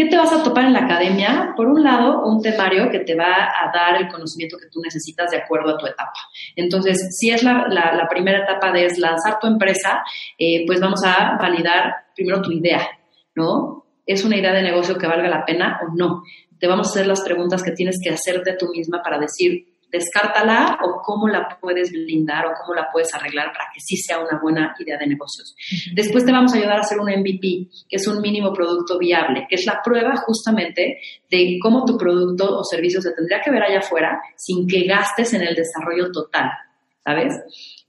¿Qué te vas a topar en la academia? Por un lado, un temario que te va a dar el conocimiento que tú necesitas de acuerdo a tu etapa. Entonces, si es la, primera etapa de lanzar tu empresa, eh, pues vamos a validar primero tu idea, ¿no? ¿Es una idea de negocio que valga la pena o no? Te vamos a hacer las preguntas que tienes que hacerte tú misma para decir, descártala o cómo la puedes blindar o cómo la puedes arreglar para que sí sea una buena idea de negocios. Después te vamos a ayudar a hacer un MVP, que es un mínimo producto viable, que es la prueba justamente de cómo tu producto o servicio se tendría que ver allá afuera sin que gastes en el desarrollo total, ¿sabes?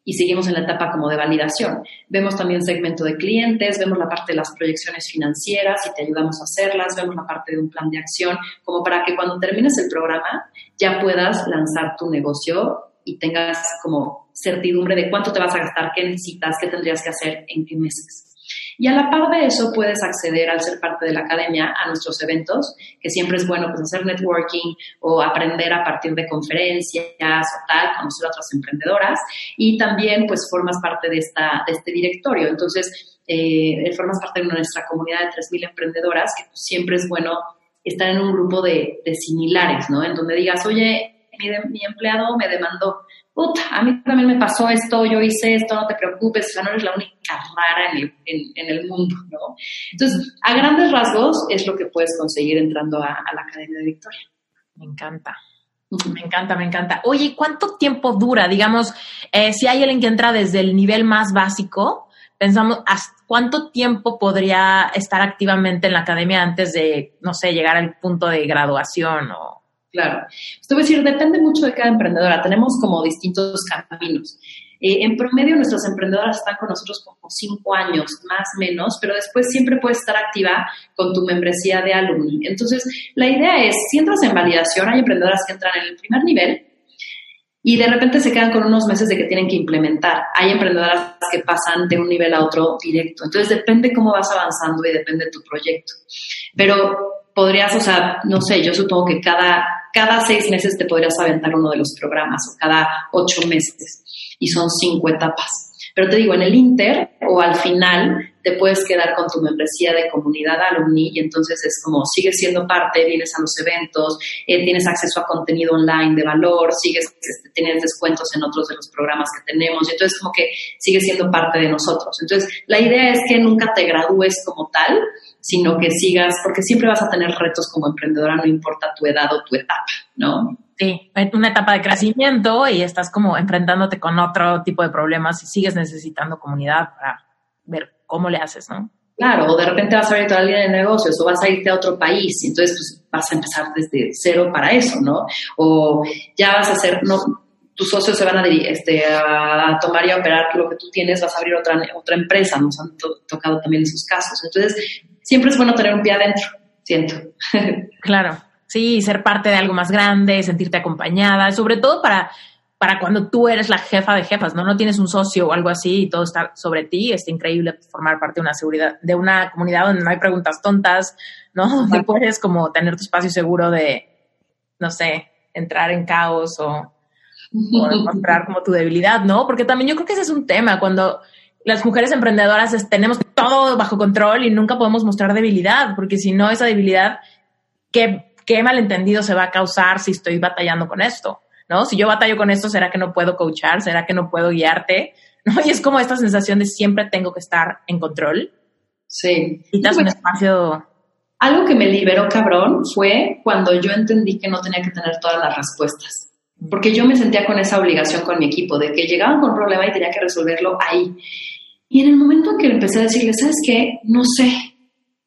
Y seguimos en la etapa como de validación. Vemos también segmento de clientes, vemos la parte de las proyecciones financieras y te ayudamos a hacerlas, vemos la parte de un plan de acción, como para que cuando termines el programa ya puedas lanzar tu negocio y tengas como certidumbre de cuánto te vas a gastar, qué necesitas, qué tendrías que hacer, en qué meses. Y a la par de eso puedes acceder al ser parte de la academia a nuestros eventos, que siempre es bueno pues hacer networking o aprender a partir de conferencias o tal, conocer a otras emprendedoras y también pues formas parte de, esta, de este directorio. Entonces, eh, formas parte de nuestra comunidad de 3.000 emprendedoras, que pues, siempre es bueno estar en un grupo de, de similares, ¿no? En donde digas, oye, mi, mi empleado me demandó, puta, a mí también me pasó esto, yo hice esto, no te preocupes, o sea, no eres la única rara en el, mundo, ¿no? Entonces, a grandes rasgos es lo que puedes conseguir entrando a, la Academia de Victoria. Me encanta. Me encanta, me encanta. Oye, ¿cuánto tiempo dura? Digamos, eh, si hay alguien que entra desde el nivel más básico, pensamos, ¿cuánto tiempo podría estar activamente en la academia antes de, no sé, llegar al punto de graduación o Claro. Esto voy a decir, depende mucho de cada emprendedora. Tenemos como distintos caminos. Eh, en promedio, nuestras emprendedoras están con nosotros como cinco años, más o menos, pero después siempre puedes estar activa con tu membresía de alumni. Entonces, la idea es, si entras en validación, hay emprendedoras que entran en el primer nivel y de repente se quedan con unos meses de que tienen que implementar. Hay emprendedoras que pasan de un nivel a otro directo. Entonces, depende cómo vas avanzando y depende de tu proyecto. Pero podrías, o sea, no sé, yo supongo que cada, cada seis meses te podrías aventar uno de los programas o cada ocho meses y son cinco etapas. Pero te digo, en el Inter o al final te puedes quedar con tu membresía de comunidad alumni y entonces es como sigues siendo parte, vienes a los eventos, eh, tienes acceso a contenido online de valor, sigues, este, tienes descuentos en otros de los programas que tenemos y entonces como que sigues siendo parte de nosotros. Entonces la idea es que nunca te gradúes como tal, sino que sigas, porque siempre vas a tener retos como emprendedora, no importa tu edad o tu etapa, ¿no? Sí, una etapa de crecimiento y estás como enfrentándote con otro tipo de problemas y sigues necesitando comunidad para ver cómo le haces, ¿no? Claro, o de repente vas a abrir toda la línea de negocios o vas a irte a otro país y entonces pues, vas a empezar desde cero para eso, ¿no? O ya vas a hacer, no, tus socios se van a, este, a tomar y a operar lo que tú tienes, vas a abrir otra, otra empresa, nos han tocado también esos casos. Entonces, siempre es bueno tener un pie adentro, siento. Claro, sí, ser parte de algo más grande, sentirte acompañada, sobre todo para, para cuando tú eres la jefa de jefas, ¿no? No tienes un socio o algo así y todo está sobre ti, es increíble formar parte de una seguridad, de una comunidad donde no hay preguntas tontas, ¿no? Donde puedes como tener tu espacio seguro de, no sé, entrar en caos o, o encontrar como tu debilidad, ¿no? Porque también yo creo que ese es un tema, cuando las mujeres emprendedoras tenemos todo bajo control y nunca podemos mostrar debilidad, porque si no, esa debilidad, ¿qué, qué malentendido se va a causar si estoy batallando con esto? ¿No? Si yo batallo con esto, ¿será que no puedo coachar? ¿Será que no puedo guiarte? ¿No? Y es como esta sensación de siempre tengo que estar en control. Sí. Quitas un espacio. Algo que me liberó cabrón fue cuando yo entendí que no tenía que tener todas las respuestas porque yo me sentía con esa obligación con mi equipo, de que llegaban con un problema y tenía que resolverlo ahí. Y en el momento en que empecé a decirle, ¿sabes qué? No sé.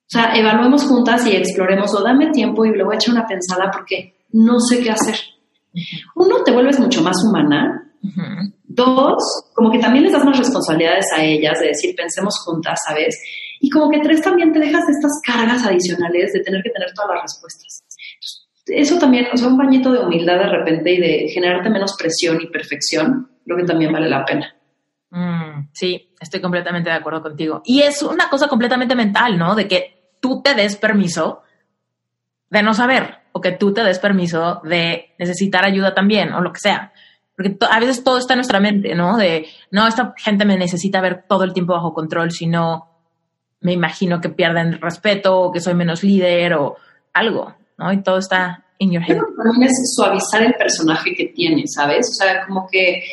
O sea, evaluemos juntas y exploremos o dame tiempo y le voy a echar una pensada porque no sé qué hacer. Uno, te vuelves mucho más humana. Dos, como que también les das más responsabilidades a ellas de decir, pensemos juntas, ¿sabes? Y como que tres, también te dejas estas cargas adicionales de tener que tener todas las respuestas eso también, o sea, un bañito de humildad de repente y de generarte menos presión y perfección, creo que también vale la pena. Mm, sí, estoy completamente de acuerdo contigo. Y es una cosa completamente mental, ¿no? De que tú te des permiso de no saber o que tú te des permiso de necesitar ayuda también o lo que sea. Porque a veces todo está en nuestra mente, ¿no? De, no, esta gente me necesita ver todo el tiempo bajo control, si no, me imagino que pierden respeto o que soy menos líder o algo. ¿no? Y todo está en your head. También es suavizar el personaje que tiene, ¿sabes? O sea, como que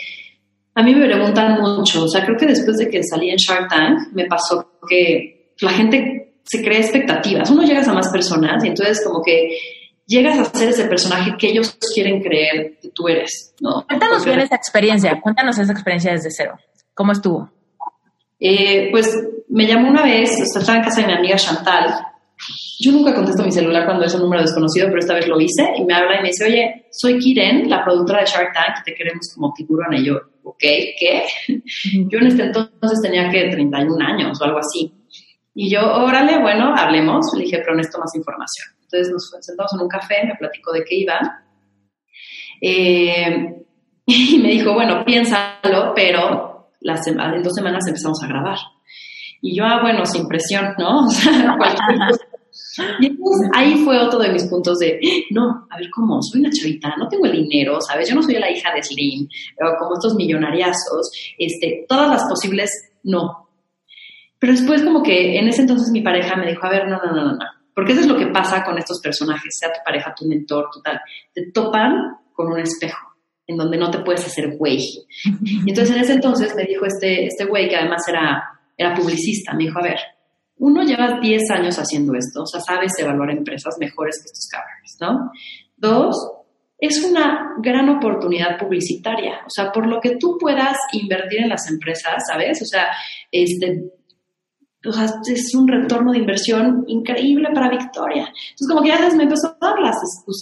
a mí me preguntan mucho, o sea, creo que después de que salí en Shark Tank, me pasó que la gente se crea expectativas. Uno llegas a más personas y entonces como que llegas a ser ese personaje que ellos quieren creer que tú eres, ¿no? Cuéntanos bien esa experiencia, cuéntanos esa experiencia desde cero. ¿Cómo estuvo? Eh, pues me llamó una vez, estaba en casa de mi amiga Chantal, yo nunca contesto mi celular cuando es un número desconocido, pero esta vez lo hice y me habla y me dice, oye, soy Kiren, la productora de Shark Tank, y te queremos como tiburón. Y yo, ok, ¿qué? Yo en este entonces tenía que 31 años o algo así. Y yo, órale, bueno, hablemos. Le dije, pero necesito más información. Entonces nos sentamos en un café, me platicó de qué iba. Eh, y me dijo, bueno, piénsalo, pero en dos semanas empezamos a grabar. Y yo, ah, bueno, sin presión, ¿no? O sea, cualquier cosa y entonces ahí fue otro de mis puntos de, no, a ver cómo, soy una chavita, no tengo el dinero, ¿sabes? Yo no soy la hija de Slim, o como estos millonariazos, este, todas las posibles, no. Pero después como que en ese entonces mi pareja me dijo, a ver, no, no, no, no, no. Porque eso es lo que pasa con estos personajes, sea tu pareja, tu mentor, tu tal. Te topan con un espejo en donde no te puedes hacer güey. Y entonces en ese entonces me dijo este, este güey, que además era, era publicista, me dijo, a ver, uno lleva 10 años haciendo esto, o sea, sabes evaluar empresas mejores que estos cabrones, ¿no? Dos, es una gran oportunidad publicitaria, o sea, por lo que tú puedas invertir en las empresas, ¿sabes? O sea, este, es un retorno de inversión increíble para Victoria. Entonces, como que ya me empezó a dar las,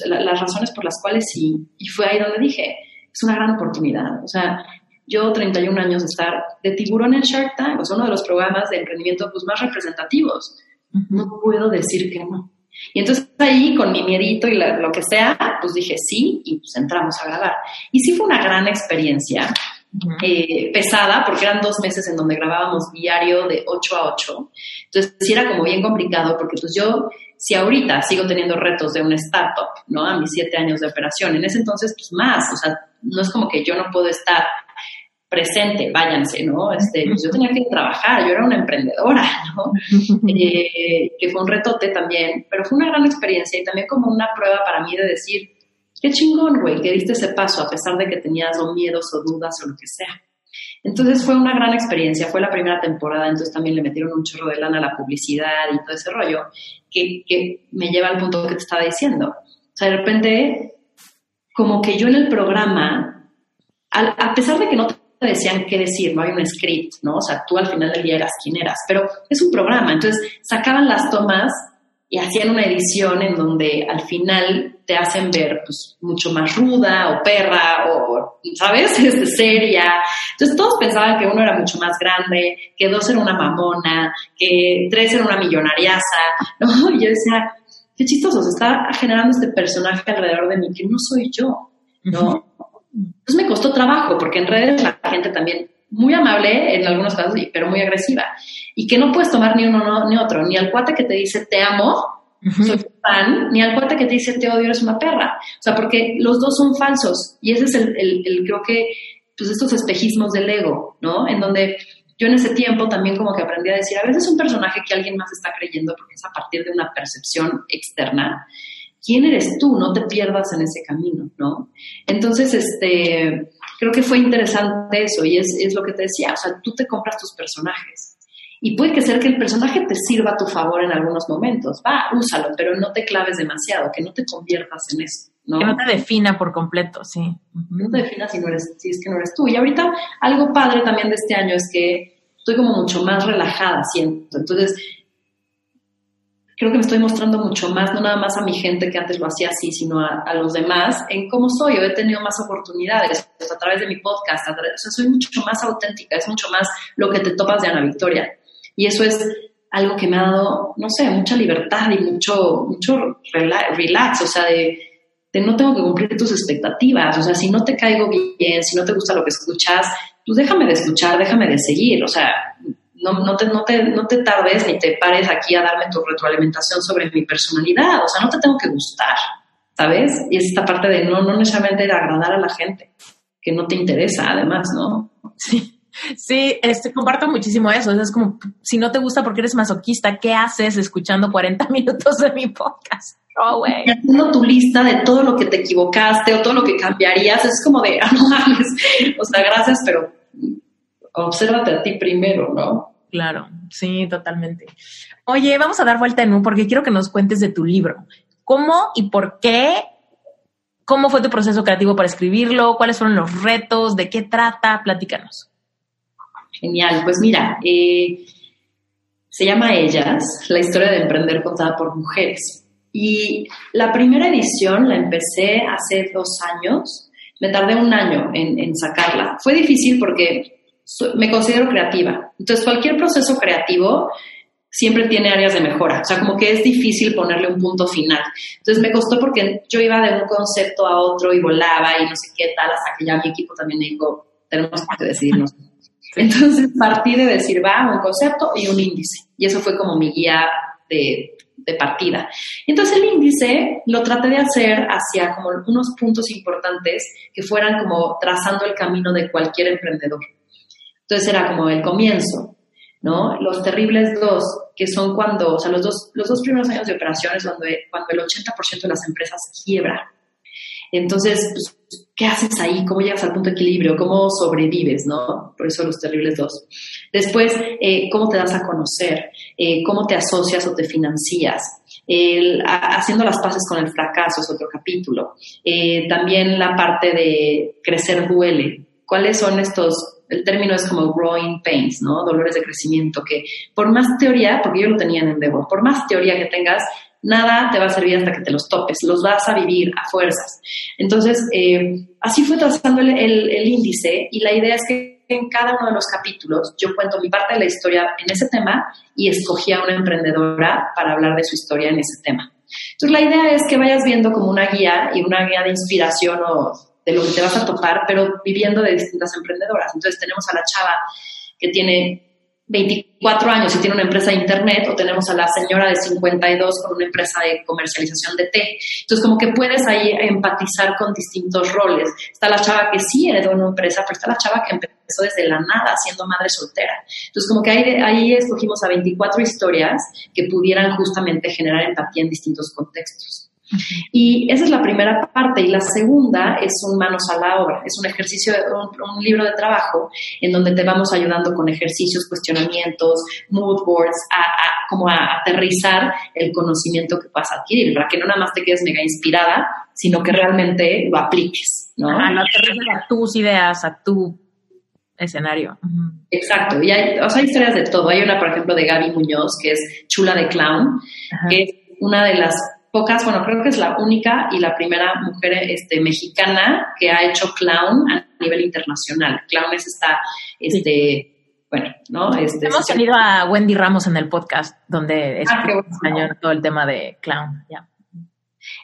las razones por las cuales sí, y fue ahí donde dije, es una gran oportunidad. O sea, yo 31 años de estar de tiburón en Shark Tank, o sea, uno de los programas de emprendimiento pues, más representativos. No puedo decir que no. Y entonces ahí, con mi miedito y lo que sea, pues dije sí y pues entramos a grabar. Y sí fue una gran experiencia, eh, pesada, porque eran dos meses en donde grabábamos diario de 8 a 8. Entonces sí era como bien complicado, porque pues yo, si ahorita sigo teniendo retos de una startup, ¿no? A mis siete años de operación, en ese entonces pues más, o sea, no es como que yo no puedo estar presente, váyanse, ¿no? Este, pues yo tenía que trabajar, yo era una emprendedora, ¿no? Eh, que fue un retote también, pero fue una gran experiencia y también como una prueba para mí de decir, qué chingón, güey, que diste ese paso a pesar de que tenías o miedos o dudas o lo que sea. Entonces fue una gran experiencia, fue la primera temporada, entonces también le metieron un chorro de lana a la publicidad y todo ese rollo, que, que me lleva al punto que te estaba diciendo. O sea, de repente, como que yo en el programa, a pesar de que no te decían qué decir, no hay un script, ¿no? O sea, tú al final del día eras quien eras, pero es un programa, entonces sacaban las tomas y hacían una edición en donde al final te hacen ver pues mucho más ruda o perra o, ¿sabes? Este, seria. Entonces todos pensaban que uno era mucho más grande, que dos era una mamona, que tres era una millonariaza, ¿no? Y yo decía, qué chistoso, se está generando este personaje alrededor de mí que no soy yo, ¿no? Entonces me costó trabajo, porque en redes la gente también muy amable en algunos casos, pero muy agresiva. Y que no puedes tomar ni uno ni otro, ni al cuate que te dice te amo, soy fan, ni al cuate que te dice te odio, eres una perra. O sea, porque los dos son falsos. Y ese es el, el, creo que, pues estos espejismos del ego, ¿no? En donde yo en ese tiempo también como que aprendí a decir, a veces es un personaje que alguien más está creyendo porque es a partir de una percepción externa. ¿Quién eres tú? No te pierdas en ese camino, ¿no? Entonces, este, creo que fue interesante eso y es, es lo que te decía, o sea, tú te compras tus personajes. Y puede que ser que el personaje te sirva a tu favor en algunos momentos. Va, úsalo, pero no te claves demasiado, que no te conviertas en eso. ¿no? Que no te defina por completo, sí. No te defina si, no eres, si es que no eres tú. Y ahorita algo padre también de este año es que estoy como mucho más relajada, siento. Entonces, creo que me estoy mostrando mucho más, no nada más a mi gente que antes lo hacía así, sino a, los demás, en cómo soy. Yo he tenido más oportunidades a través de mi podcast, o sea, soy mucho más auténtica, es mucho más lo que te topas de Ana Victoria. Y eso es algo que me ha dado, no sé, mucha libertad y mucho, mucho relax, o sea, de, no tengo que cumplir tus expectativas, o sea, si no te caigo bien, si no te gusta lo que escuchas, pues déjame de escuchar, déjame de seguir, o sea, no, no, te, no, te, no te tardes ni te pares aquí a darme tu retroalimentación sobre mi personalidad, o sea, no te tengo que gustar, ¿sabes? Y es esta parte de no, no necesariamente de agradar a la gente, que no te interesa además, ¿no? Sí. Sí, este, comparto muchísimo eso. Es como, si no te gusta porque eres masoquista, ¿qué haces escuchando 40 minutos de mi podcast? Oh, güey. Haciendo tu lista de todo lo que te equivocaste o todo lo que cambiarías, es como de, ah, no mames, o sea, gracias, pero obsérvate a ti primero, ¿no? Claro, sí, totalmente. Oye, vamos a dar vuelta en un porque quiero que nos cuentes de tu libro. ¿Cómo y por qué? ¿Cómo fue tu proceso creativo para escribirlo? ¿Cuáles fueron los retos? ¿De qué trata? Platícanos. Genial, pues mira, eh, se llama Ellas, la historia de emprender contada por mujeres. Y la primera edición la empecé hace dos años, me tardé un año en sacarla. Fue difícil porque me considero creativa. Entonces, cualquier proceso creativo siempre tiene áreas de mejora. O sea, como que es difícil ponerle un punto final. Entonces, me costó porque yo iba de un concepto a otro y volaba y no sé qué tal, hasta que ya mi equipo también me dijo, tenemos que decidirnos. Entonces, partí de decir, va, un concepto y un índice. Y eso fue como mi guía de, de partida. Entonces, el índice lo traté de hacer hacia como unos puntos importantes que fueran como trazando el camino de cualquier emprendedor. Entonces era como el comienzo, ¿no? Los terribles dos, que son cuando, o sea, los dos, los dos primeros años de operaciones cuando, cuando el 80% de las empresas quiebra. Entonces, pues, ¿qué haces ahí? ¿Cómo llegas al punto de equilibrio? ¿Cómo sobrevives, no? Por eso los terribles dos. Después, eh, ¿cómo te das a conocer? Eh, ¿Cómo te asocias o te financias? haciendo las paces con el fracaso es otro capítulo. Eh, también la parte de crecer duele. ¿Cuáles son estos el término es como growing pains, ¿no? Dolores de crecimiento, que por más teoría, porque yo lo tenía en Endeavor, por más teoría que tengas, nada te va a servir hasta que te los topes, los vas a vivir a fuerzas. Entonces, eh, así fue trazando el, el, índice y la idea es que en cada uno de los capítulos yo cuento mi parte de la historia en ese tema y escogí a una emprendedora para hablar de su historia en ese tema. Entonces, la idea es que vayas viendo como una guía y una guía de inspiración o de lo que te vas a topar, pero viviendo de distintas emprendedoras. Entonces tenemos a la chava que tiene 24 años y tiene una empresa de internet, o tenemos a la señora de 52 con una empresa de comercialización de té. Entonces, como que puedes ahí empatizar con distintos roles. Está la chava que sí heredó una empresa, pero está la chava que empezó desde la nada siendo madre soltera. Entonces, como que ahí, ahí escogimos a 24 historias que pudieran justamente generar empatía en distintos contextos. Y esa es la primera parte. Y la segunda es un manos a la obra. Es un ejercicio, un, libro de trabajo en donde te vamos ayudando con ejercicios, cuestionamientos, mood boards, a, como a aterrizar el conocimiento que vas a adquirir, para que no nada más te quedes mega inspirada, sino que realmente lo apliques, ¿no? lo aterrices a tus ideas, a tu escenario. Exacto, y hay, o sea, hay historias de todo. Hay una, por ejemplo, de Gaby Muñoz, que es Chula de Clown, que es una de las pocas, bueno, creo que es la única y la primera mujer este, mexicana que ha hecho clown a nivel internacional. Clown es esta, este, bueno, ¿no? Este, Hemos tenido a Wendy Ramos en el podcast donde es ah, todo el tema de clown, ya.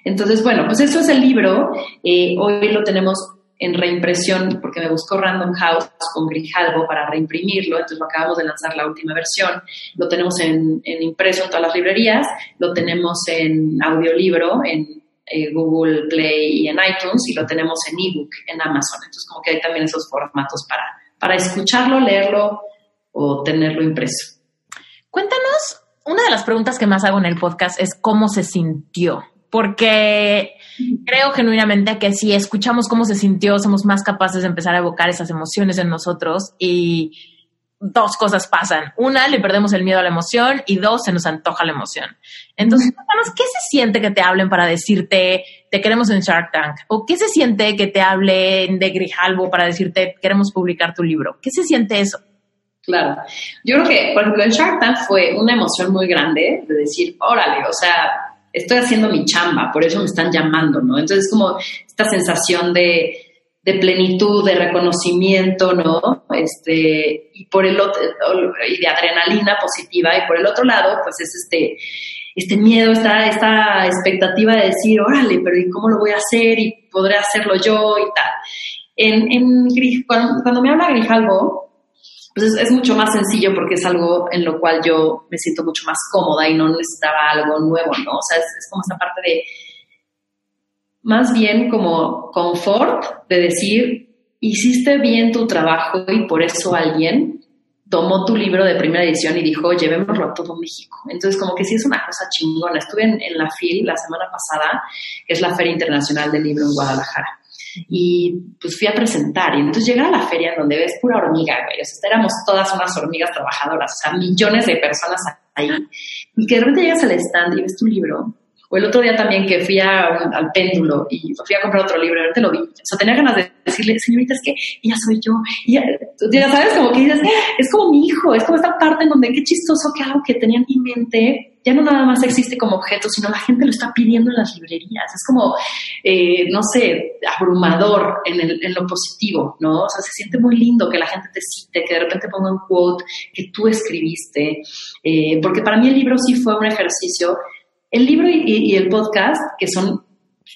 Entonces, bueno, pues eso es el libro. Eh, hoy lo tenemos en reimpresión porque me buscó Random House con Grijalvo para reimprimirlo, entonces lo acabamos de lanzar la última versión, lo tenemos en, impreso en todas las librerías, lo tenemos en audiolibro, en eh, Google Play y en iTunes y lo tenemos en ebook en Amazon, entonces como que hay también esos formatos para, para escucharlo, leerlo o tenerlo impreso. Cuéntanos, una de las preguntas que más hago en el podcast es cómo se sintió, porque creo genuinamente que si escuchamos cómo se sintió, somos más capaces de empezar a evocar esas emociones en nosotros y dos cosas pasan. Una, le perdemos el miedo a la emoción y dos, se nos antoja la emoción. Entonces, cuéntanos, ¿qué se siente que te hablen para decirte te queremos en Shark Tank? ¿O qué se siente que te hablen de Grijalbo para decirte queremos publicar tu libro? ¿Qué se siente eso? Claro. Yo creo que, por ejemplo, el Shark Tank fue una emoción muy grande de decir, órale, o sea, estoy haciendo mi chamba, por eso me están llamando, ¿no? Entonces, como esta sensación de, de plenitud, de reconocimiento, ¿no? Este, y por el otro, y de adrenalina positiva, y por el otro lado, pues es este, este miedo, esta, esta expectativa de decir, órale, pero ¿y cómo lo voy a hacer? Y podré hacerlo yo y tal. En, en cuando, cuando me habla Grijalvo, pues es, mucho más sencillo porque es algo en lo cual yo me siento mucho más cómoda y no necesitaba algo nuevo, ¿no? O sea, es, como esta parte de, más bien como confort de decir, hiciste bien tu trabajo y por eso alguien tomó tu libro de primera edición y dijo, llevémoslo a todo México. Entonces, como que sí es una cosa chingona. Estuve en, en la FIL la semana pasada, que es la Feria Internacional del Libro en Guadalajara y pues fui a presentar. Y entonces llegar a la feria donde ves pura hormiga, güey, o sea, éramos todas unas hormigas trabajadoras, o sea, millones de personas ahí y que de repente llegas al stand y ves tu libro el otro día también que fui al péndulo y fui a comprar otro libro, ahorita lo vi. O sea, tenía ganas de decirle, señorita, es que ella soy yo. Y ya, sabes, como que dices, es como mi hijo, es como esta parte en donde qué chistoso que algo que tenía en mi mente ya no nada más existe como objeto, sino la gente lo está pidiendo en las librerías. Es como, eh, no sé, abrumador en, el, en, lo positivo, ¿no? O sea, se siente muy lindo que la gente te cite, que de repente ponga un quote que tú escribiste, eh, porque para mí el libro sí fue un ejercicio el libro y, el podcast, que son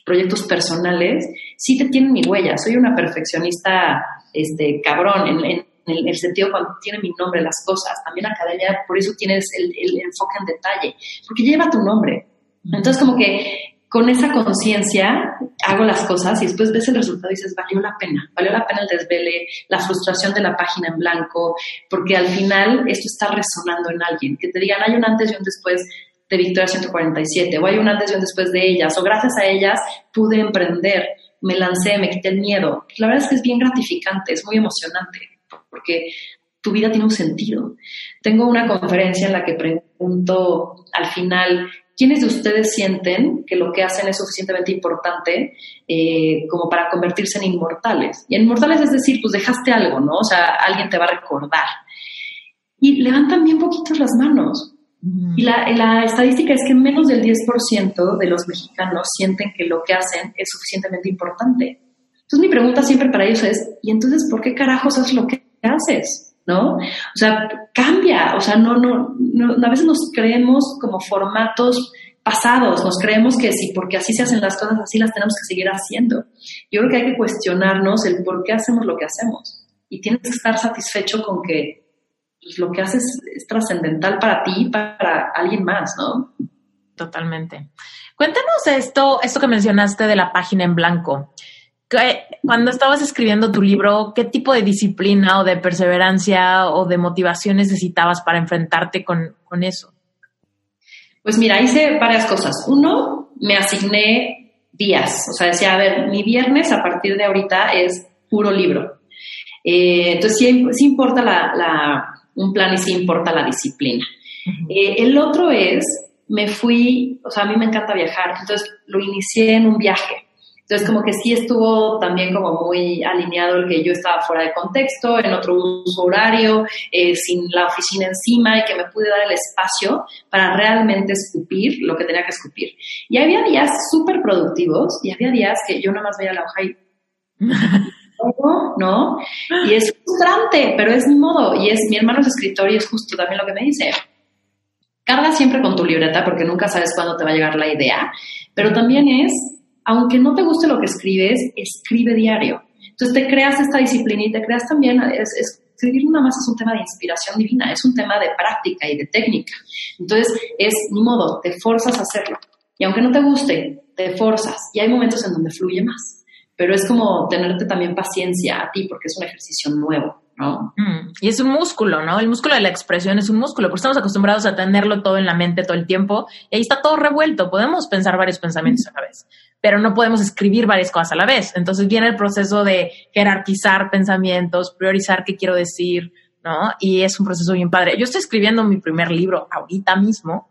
proyectos personales, sí te tienen mi huella. Soy una perfeccionista este, cabrón en, el, sentido cuando tiene mi nombre las cosas. También academia, por eso tienes el, enfoque en detalle, porque lleva tu nombre. Entonces, como que con esa conciencia hago las cosas y después ves el resultado y dices, valió la pena, valió la pena el desvele, la frustración de la página en blanco, porque al final esto está resonando en alguien. Que te digan, hay un antes y un después de Victoria 147, o hay un antes un después de ellas, o gracias a ellas pude emprender, me lancé, me quité el miedo. La verdad es que es bien gratificante, es muy emocionante, porque tu vida tiene un sentido. Tengo una conferencia en la que pregunto al final, ¿quiénes de ustedes sienten que lo que hacen es suficientemente importante eh, como para convertirse en inmortales? Y en inmortales es decir, pues dejaste algo, ¿no? O sea, alguien te va a recordar. Y levantan bien poquitos las manos. Y la, estadística es que menos del 10% de los mexicanos sienten que lo que hacen es suficientemente importante. Entonces mi pregunta siempre para ellos es, ¿y entonces por qué carajos haces lo que haces? ¿No? O sea, cambia, o sea, no, no, a veces nos creemos como formatos pasados, nos creemos que sí, porque así se hacen las cosas, así las tenemos que seguir haciendo. Yo creo que hay que cuestionarnos el por qué hacemos lo que hacemos. Y tienes que estar satisfecho con que pues, lo que haces es trascendental para ti y para alguien más, ¿no? Totalmente. Cuéntanos esto, esto que mencionaste de la página en blanco. Cuando estabas escribiendo tu libro, ¿qué tipo de disciplina o de perseverancia o de motivación necesitabas para enfrentarte con, con eso? Pues mira, hice varias cosas. Uno, me asigné días. O sea, decía, a ver, mi viernes a partir de ahorita es puro libro. Eh, entonces, sí, importa la, un plan y sí importa la disciplina. Eh, el otro es, me fui, o sea, a mí me encanta viajar, entonces lo inicié en un viaje. Entonces, como que sí estuvo también como muy alineado el que yo estaba fuera de contexto, en otro uso horario, eh, sin la oficina encima y que me pude dar el espacio para realmente escupir lo que tenía que escupir. Y había días súper productivos y había días que yo nada más veía la hoja y ¿no? Y es frustrante, pero es mi modo. Y es mi hermano es escritor y es justo también lo que me dice. Carga siempre con tu libreta porque nunca sabes cuándo te va a llegar la idea, pero también es, aunque no te guste lo que escribes, escribe diario. Entonces te creas esta disciplina y te creas también, es, escribir nada más es un tema de inspiración divina, es un tema de práctica y de técnica. Entonces es, ni modo, te forzas a hacerlo. Y aunque no te guste, te forzas. Y hay momentos en donde fluye más pero es como tenerte también paciencia a ti porque es un ejercicio nuevo, ¿no? Mm, y es un músculo, ¿no? El músculo de la expresión es un músculo, porque estamos acostumbrados a tenerlo todo en la mente todo el tiempo y ahí está todo revuelto. Podemos pensar varios pensamientos a la vez, pero no podemos escribir varias cosas a la vez. Entonces viene el proceso de jerarquizar pensamientos, priorizar qué quiero decir, ¿no? Y es un proceso bien padre. Yo estoy escribiendo mi primer libro ahorita mismo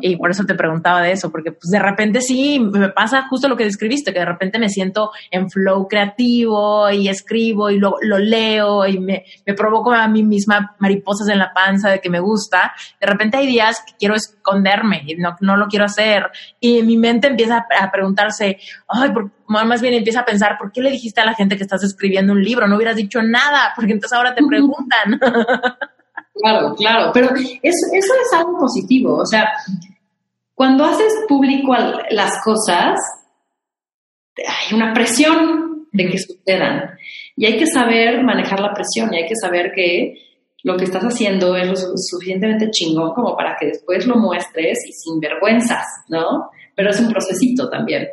y por eso te preguntaba de eso, porque pues de repente sí, me pasa justo lo que describiste, que de repente me siento en flow creativo y escribo y lo, lo leo y me, me, provoco a mí misma mariposas en la panza de que me gusta. De repente hay días que quiero esconderme y no, no lo quiero hacer y mi mente empieza a preguntarse, ay, ¿por más bien empieza a pensar, ¿por qué le dijiste a la gente que estás escribiendo un libro? No hubieras dicho nada, porque entonces ahora te preguntan. Claro, claro, pero eso, eso es algo positivo. O sea, cuando haces público las cosas, hay una presión de que sucedan. Y hay que saber manejar la presión y hay que saber que lo que estás haciendo es lo suficientemente chingón como para que después lo muestres y sin vergüenzas, ¿no? Pero es un procesito también.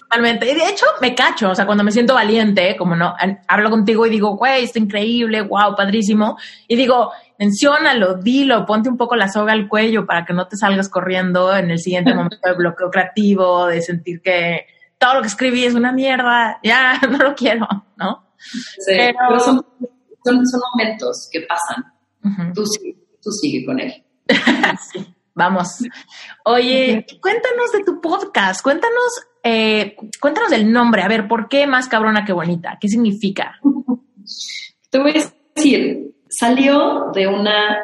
Totalmente. Y de hecho, me cacho, o sea, cuando me siento valiente, como no, hablo contigo y digo, güey, está increíble, wow, padrísimo. Y digo, menciónalo, dilo, ponte un poco la soga al cuello para que no te salgas corriendo en el siguiente momento de bloqueo creativo, de sentir que todo lo que escribí es una mierda, ya, no lo quiero, ¿no? Sí, pero, son, son, momentos que pasan. tú, tú sigue con él. Vamos. Oye, cuéntanos de tu podcast, cuéntanos, eh, cuéntanos del nombre, a ver, ¿por qué más cabrona que bonita? ¿Qué significa? Te voy a decir, salió de una...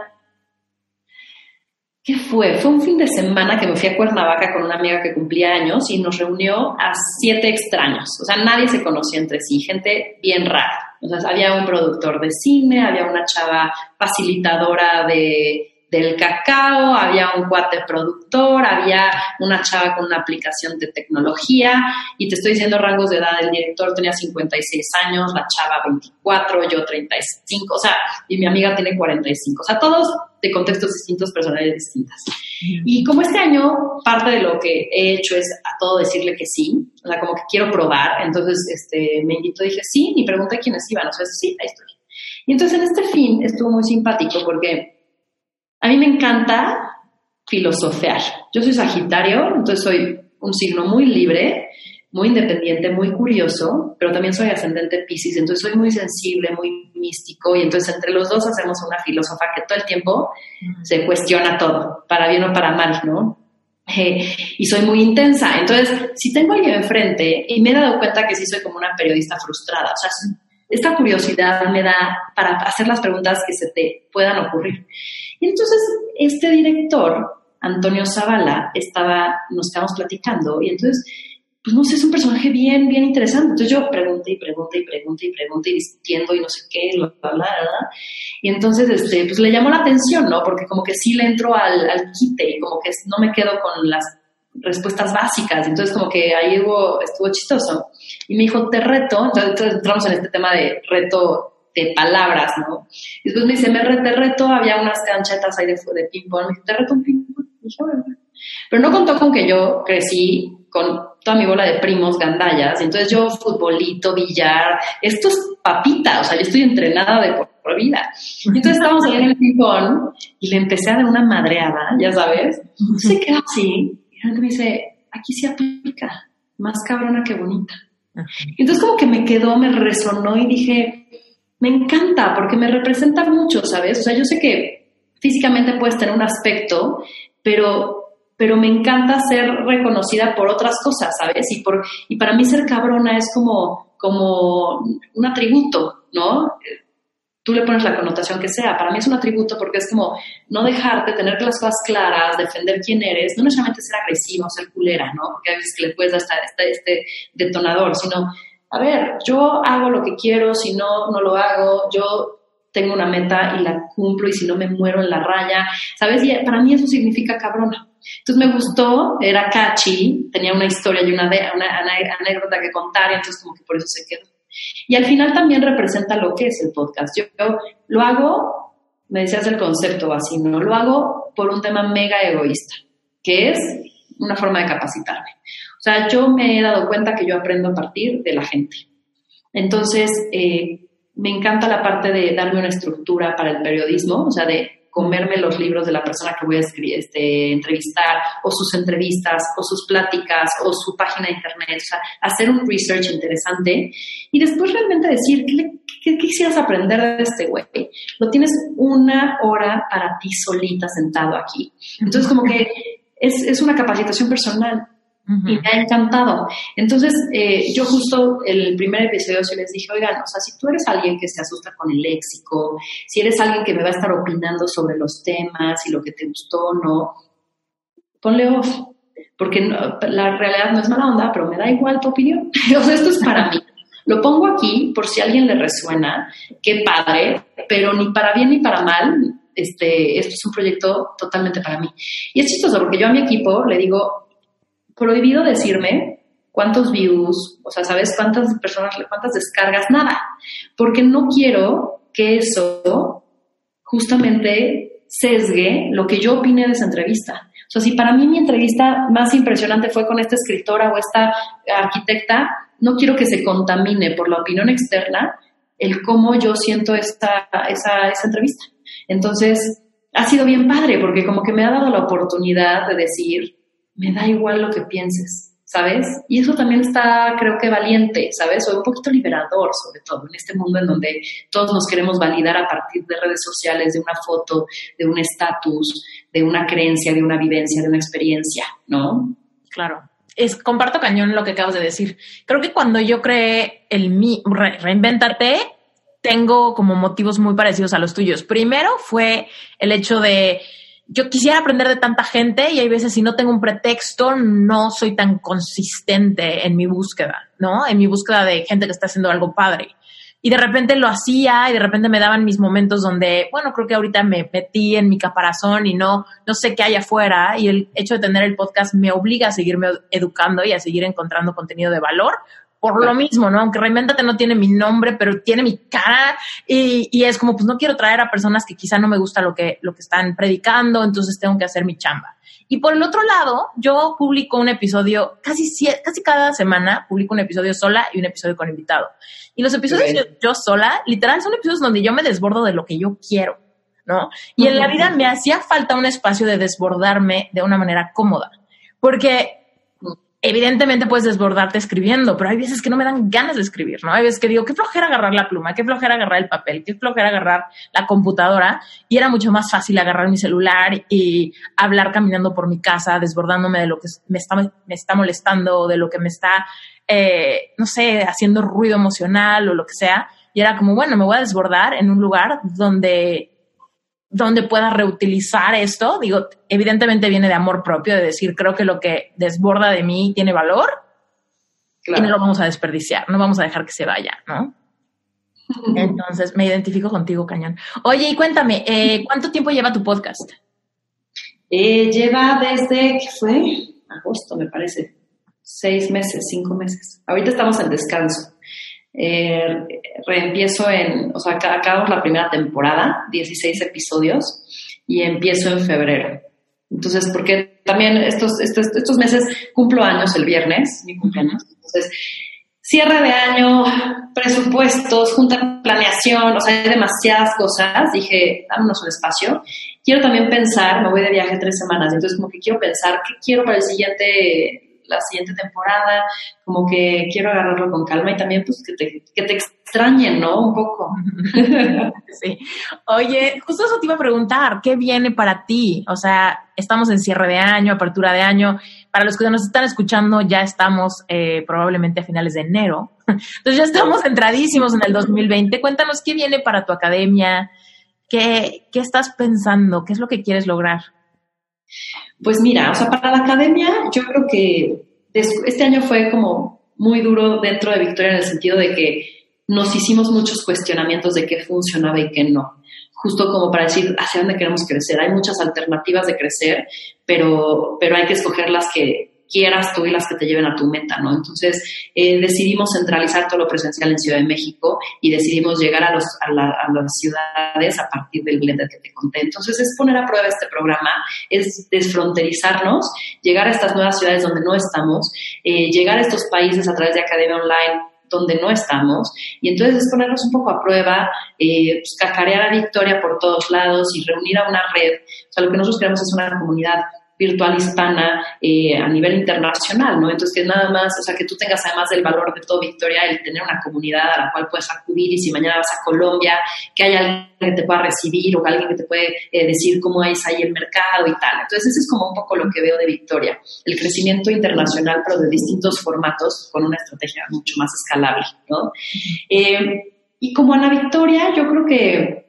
¿Qué fue? Fue un fin de semana que me fui a Cuernavaca con una amiga que cumplía años y nos reunió a siete extraños. O sea, nadie se conocía entre sí, gente bien rara. O sea, había un productor de cine, había una chava facilitadora de del cacao, había un cuate productor, había una chava con una aplicación de tecnología y te estoy diciendo rangos de edad, el director tenía 56 años, la chava 24, yo 35, o sea, y mi amiga tiene 45, o sea, todos de contextos distintos, personalidades distintas. Y como este año parte de lo que he hecho es a todo decirle que sí, o sea, como que quiero probar, entonces este, me invitó, dije sí, y pregunté quiénes iban, o sea, sí, ahí estoy. Y entonces en este fin estuvo muy simpático porque a mí me encanta filosofear. Yo soy Sagitario, entonces soy un signo muy libre, muy independiente, muy curioso, pero también soy ascendente Pisces, entonces soy muy sensible, muy místico, y entonces entre los dos hacemos una filósofa que todo el tiempo se cuestiona todo, para bien o para mal, ¿no? Eh, y soy muy intensa, entonces si tengo a alguien enfrente, y me he dado cuenta que sí soy como una periodista frustrada, o sea, esta curiosidad me da para hacer las preguntas que se te puedan ocurrir. Y entonces este director, Antonio Zavala, estaba, nos estábamos platicando y entonces, pues no sé, es un personaje bien, bien interesante. Entonces yo pregunté y pregunté y pregunté y pregunté y discutiendo y no sé qué, bla, bla, Y entonces, este, pues le llamó la atención, ¿no? Porque como que sí le entro al, al quite y como que no me quedo con las respuestas básicas. Entonces, como que ahí hubo, estuvo chistoso. Y me dijo, te reto, entonces entramos en este tema de reto de palabras, ¿no? Y después me dice, me te reto, había unas canchetas ahí de, de ping-pong, me dice, te reto un ping-pong. Pero no contó con que yo crecí con toda mi bola de primos gandallas, entonces yo futbolito, billar, esto es papita, o sea, yo estoy entrenada de por, vida. Entonces estábamos ahí en el ping-pong y le empecé a dar una madreada, ya sabes, se quedó así, y me dice, aquí se aplica, más cabrona que bonita. Entonces como que me quedó, me resonó y dije, me encanta porque me representa mucho, ¿sabes? O sea, yo sé que físicamente puedes tener un aspecto, pero, pero me encanta ser reconocida por otras cosas, ¿sabes? Y, por, y para mí ser cabrona es como, como un atributo, ¿no? Tú le pones la connotación que sea. Para mí es un atributo porque es como no dejarte, tener las cosas claras, defender quién eres, no necesariamente ser agresivo, ser culera, ¿no? Porque a veces que le puedes dar este, este detonador, sino a ver, yo hago lo que quiero, si no, no lo hago, yo tengo una meta y la cumplo y si no me muero en la raya, ¿sabes? Y para mí eso significa cabrona. Entonces me gustó, era catchy, tenía una historia y una, una, anécdota que contar y entonces como que por eso se quedó. Y al final también representa lo que es el podcast. Yo, lo hago, me decías el concepto así, ¿no? Lo hago por un tema mega egoísta, que es una forma de capacitarme. O sea, yo me he dado cuenta que yo aprendo a partir de la gente. Entonces, eh, me encanta la parte de darme una estructura para el periodismo, o sea, de comerme los libros de la persona que voy a este, entrevistar, o sus entrevistas, o sus pláticas, o su página de internet, o sea, hacer un research interesante y después realmente decir, ¿qué, quisieras aprender de este güey? Lo tienes una hora para ti solita sentado aquí. Entonces, como que es, es una capacitación personal y me ha encantado. Entonces, eh, yo justo el primer episodio sí les dije, oigan, o sea, si tú eres alguien que se asusta con el léxico, si eres alguien que me va a estar opinando sobre los temas y lo que te gustó o no, ponle off. Porque la realidad no es mala onda, pero me da igual tu opinión. o sea, esto es para mí. Lo pongo aquí por si a alguien le resuena, qué padre, pero ni para bien ni para mal, este, esto es un proyecto totalmente para mí. Y es chistoso porque yo a mi equipo le digo, prohibido decirme cuántos views, o sea, ¿sabes cuántas personas, cuántas descargas? Nada, porque no quiero que eso justamente sesgue lo que yo opine de esa entrevista. O sea, si para mí mi entrevista más impresionante fue con esta escritora o esta arquitecta, no quiero que se contamine por la opinión externa el cómo yo siento esta, esa, esa entrevista. Entonces, ha sido bien padre porque como que me ha dado la oportunidad de decir, me da igual lo que pienses, ¿sabes? Y eso también está, creo que valiente, ¿sabes? O un poquito liberador, sobre todo, en este mundo en donde todos nos queremos validar a partir de redes sociales, de una foto, de un estatus, de una creencia, de una vivencia, de una experiencia, ¿no? Claro. Es, comparto cañón lo que acabas de decir. Creo que cuando yo creé el mi, reinventarte, tengo como motivos muy parecidos a los tuyos. Primero fue el hecho de yo quisiera aprender de tanta gente y hay veces si no tengo un pretexto no soy tan consistente en mi búsqueda, ¿no? En mi búsqueda de gente que está haciendo algo padre. Y de repente lo hacía y de repente me daban mis momentos donde, bueno, creo que ahorita me metí en mi caparazón y no, no sé qué hay afuera y el hecho de tener el podcast me obliga a seguirme educando y a seguir encontrando contenido de valor por lo mismo, ¿no? Aunque Reinventate no tiene mi nombre, pero tiene mi cara y, y, es como, pues no quiero traer a personas que quizá no me gusta lo que, lo que están predicando, entonces tengo que hacer mi chamba. Y por el otro lado, yo publico un episodio, casi, casi cada semana publico un episodio sola y un episodio con invitado. Y los episodios yo, sola, literal, son episodios donde yo me desbordo de lo que yo quiero, ¿no? Y en la vida me hacía falta un espacio de desbordarme de una manera cómoda. Porque evidentemente puedes desbordarte escribiendo, pero hay veces que no me dan ganas de escribir, ¿no? Hay veces que digo, qué flojera agarrar la pluma, qué flojera agarrar el papel, qué flojera agarrar la computadora. Y era mucho más fácil agarrar mi celular y hablar caminando por mi casa, desbordándome de lo que me está, me está molestando, de lo que me está, eh, no sé, haciendo ruido emocional o lo que sea. Y era como, bueno, me voy a desbordar en un lugar donde donde pueda reutilizar esto. Digo, evidentemente viene de amor propio, de decir, creo que lo que desborda de mí tiene valor y no lo vamos a desperdiciar, no vamos a dejar que se vaya, ¿no? Entonces, me identifico contigo, cañón. Oye, y cuéntame, eh, ¿cuánto tiempo lleva tu podcast? Eh, lleva desde, ¿qué fue? Agosto, me parece. Seis meses, cinco meses. Ahorita estamos en descanso. Eh, reempiezo en, o sea, acabamos la primera temporada, 16 episodios, y empiezo en febrero. Entonces, porque también estos, estos, estos meses cumplo años el viernes, mi cumpleaños. Entonces, cierre de año, presupuestos, junta planeación, o sea, hay demasiadas cosas. Dije, dámonos un espacio. Quiero también pensar, me voy de viaje tres semanas, entonces como que quiero pensar qué quiero para el siguiente la siguiente temporada, como que quiero agarrarlo con calma y también pues que te, que te extrañen, ¿no? Un poco. sí. Oye, justo eso te iba a preguntar, ¿qué viene para ti? O sea, estamos en cierre de año, apertura de año. Para los que nos están escuchando, ya estamos eh, probablemente a finales de enero. Entonces ya estamos centradísimos en el 2020. Cuéntanos qué viene para tu academia, qué, qué estás pensando, qué es lo que quieres lograr. Pues mira, o sea, para la academia yo creo que este año fue como muy duro dentro de Victoria en el sentido de que nos hicimos muchos cuestionamientos de qué funcionaba y qué no. Justo como para decir hacia dónde queremos crecer. Hay muchas alternativas de crecer, pero, pero hay que escoger las que, quieras tú y las que te lleven a tu meta, ¿no? Entonces, eh, decidimos centralizar todo lo presencial en Ciudad de México y decidimos llegar a, los, a, las ciudades a partir del blender que te conté. Entonces, es poner a prueba este programa, es desfronterizarnos, llegar a estas nuevas ciudades donde no estamos, eh, llegar a estos países a través de Academia Online donde no estamos. Y entonces es ponernos un poco a prueba, eh, pues, cacarear a Victoria por todos lados y reunir a una red. O sea, lo que nosotros queremos es una comunidad virtual hispana eh, a nivel internacional, ¿no? Entonces, que nada más, o sea, que tú tengas además del valor de todo Victoria, el tener una comunidad a la cual puedes acudir y si mañana vas a Colombia, que haya alguien que te pueda recibir o alguien que te puede eh, decir cómo es ahí el mercado y tal. Entonces, ese es como un poco lo que veo de Victoria, el crecimiento internacional, pero de distintos formatos, con una estrategia mucho más escalable, ¿no? Eh, y como Ana Victoria, yo creo que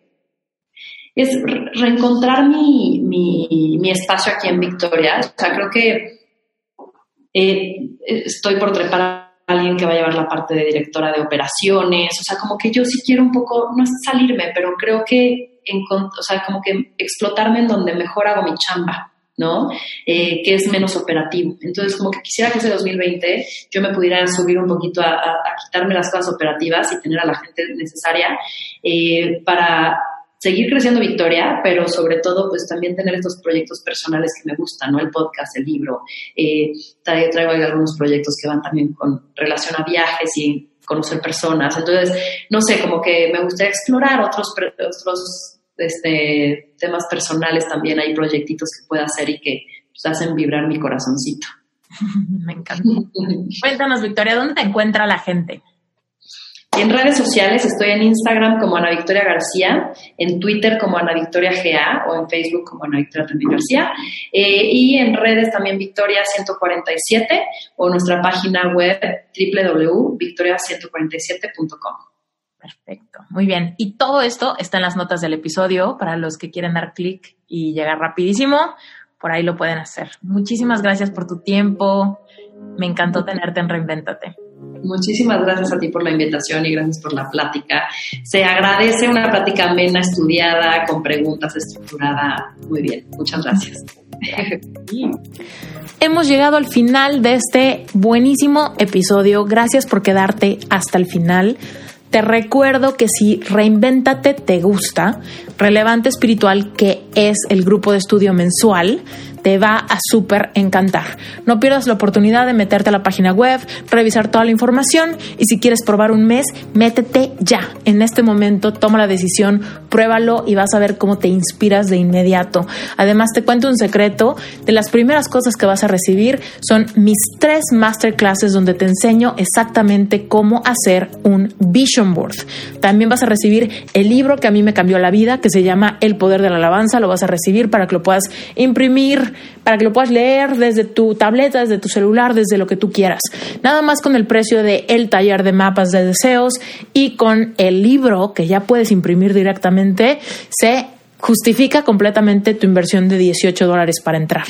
es reencontrar mi, mi, espacio aquí en Victoria. O sea, creo que eh, estoy por trepar a alguien que va a llevar la parte de directora de operaciones. O sea, como que yo sí quiero un poco, no es salirme, pero creo que, o sea, como que explotarme en donde mejor hago mi chamba. ¿no? Eh, que es menos operativo. Entonces, como que quisiera que ese 2020 yo me pudiera subir un poquito a, quitarme las cosas operativas y tener a la gente necesaria eh, para seguir creciendo Victoria, pero sobre todo pues también tener estos proyectos personales que me gustan, ¿no? El podcast, el libro, eh, traigo, algunos proyectos que van también con relación a viajes y conocer personas. Entonces, no sé, como que me gustaría explorar otros, otros este, temas personales también, hay proyectitos que pueda hacer y que pues, hacen vibrar mi corazoncito. me encanta. Cuéntanos, Victoria, ¿dónde te encuentra la gente? En redes sociales estoy en Instagram como Ana Victoria García, en Twitter como Ana Victoria GA o en Facebook como Ana Victoria también García. Eh, y en redes también Victoria 147 o nuestra página web www.victoria147.com. Perfecto, muy bien. Y todo esto está en las notas del episodio para los que quieren dar clic y llegar rapidísimo. Por ahí lo pueden hacer. Muchísimas gracias por tu tiempo. Me encantó tenerte en Reinventate. Muchísimas gracias a ti por la invitación y gracias por la plática. Se agradece una plática amena, estudiada, con preguntas, estructurada. Muy bien, muchas gracias. Hemos llegado al final de este buenísimo episodio. Gracias por quedarte hasta el final. Te recuerdo que si Reinvéntate te gusta, Relevante Espiritual, que es el grupo de estudio mensual, te va a súper encantar. No pierdas la oportunidad de meterte a la página web, revisar toda la información y si quieres probar un mes, métete ya. En este momento toma la decisión, pruébalo y vas a ver cómo te inspiras de inmediato. Además te cuento un secreto, de las primeras cosas que vas a recibir son mis tres masterclasses donde te enseño exactamente cómo hacer un vision board. También vas a recibir el libro que a mí me cambió la vida, que se llama El Poder de la Alabanza, lo vas a recibir para que lo puedas imprimir, para que lo puedas leer desde tu tableta, desde tu celular, desde lo que tú quieras. Nada más con el precio de el taller de mapas de deseos y con el libro que ya puedes imprimir directamente, se justifica completamente tu inversión de 18 dólares para entrar.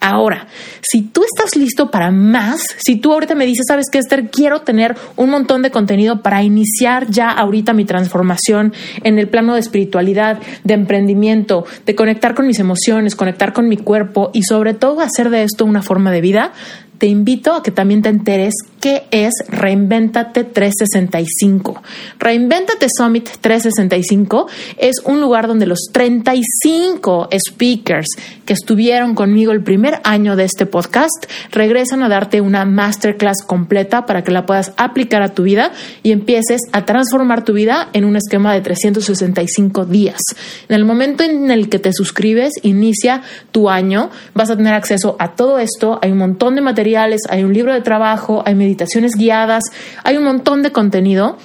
Ahora, si tú estás listo para más, si tú ahorita me dices, sabes que Esther, quiero tener un montón de contenido para iniciar ya ahorita mi transformación en el plano de espiritualidad, de emprendimiento, de conectar con mis emociones, conectar con mi cuerpo y sobre todo hacer de esto una forma de vida, te invito a que también te enteres qué es Reinventate 365. Reinventate Summit 365 es un lugar donde los 35 speakers que estuvieron conmigo el primer año de este podcast regresan a darte una masterclass completa para que la puedas aplicar a tu vida y empieces a transformar tu vida en un esquema de 365 días. En el momento en el que te suscribes, inicia tu año, vas a tener acceso a todo esto, hay un montón de material hay un libro de trabajo, hay meditaciones guiadas, hay un montón de contenido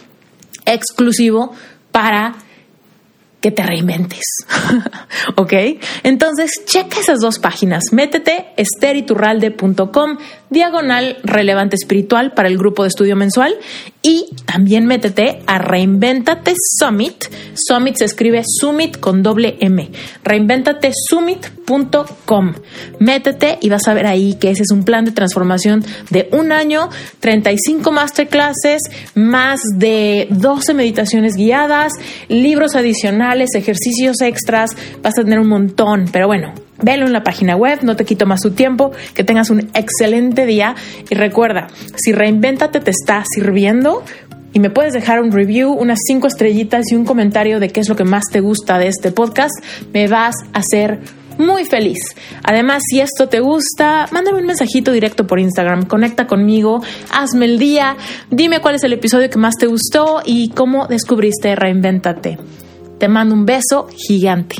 exclusivo para que te reinventes. ¿Ok? Entonces, checa esas dos páginas. Métete esteriturralde.com diagonal relevante espiritual para el grupo de estudio mensual y también métete a Reinventate Summit. Summit se escribe Summit con doble M. Reinventatesummit.com. Métete y vas a ver ahí que ese es un plan de transformación de un año, 35 masterclasses, más de 12 meditaciones guiadas, libros adicionales, ejercicios extras. Vas a tener un montón, pero bueno, Velo en la página web, no te quito más tu tiempo, que tengas un excelente día y recuerda, si reinvéntate te está sirviendo y me puedes dejar un review, unas cinco estrellitas y un comentario de qué es lo que más te gusta de este podcast, me vas a hacer muy feliz. Además, si esto te gusta, mándame un mensajito directo por Instagram, conecta conmigo, hazme el día, dime cuál es el episodio que más te gustó y cómo descubriste Reinventate. Te mando un beso gigante.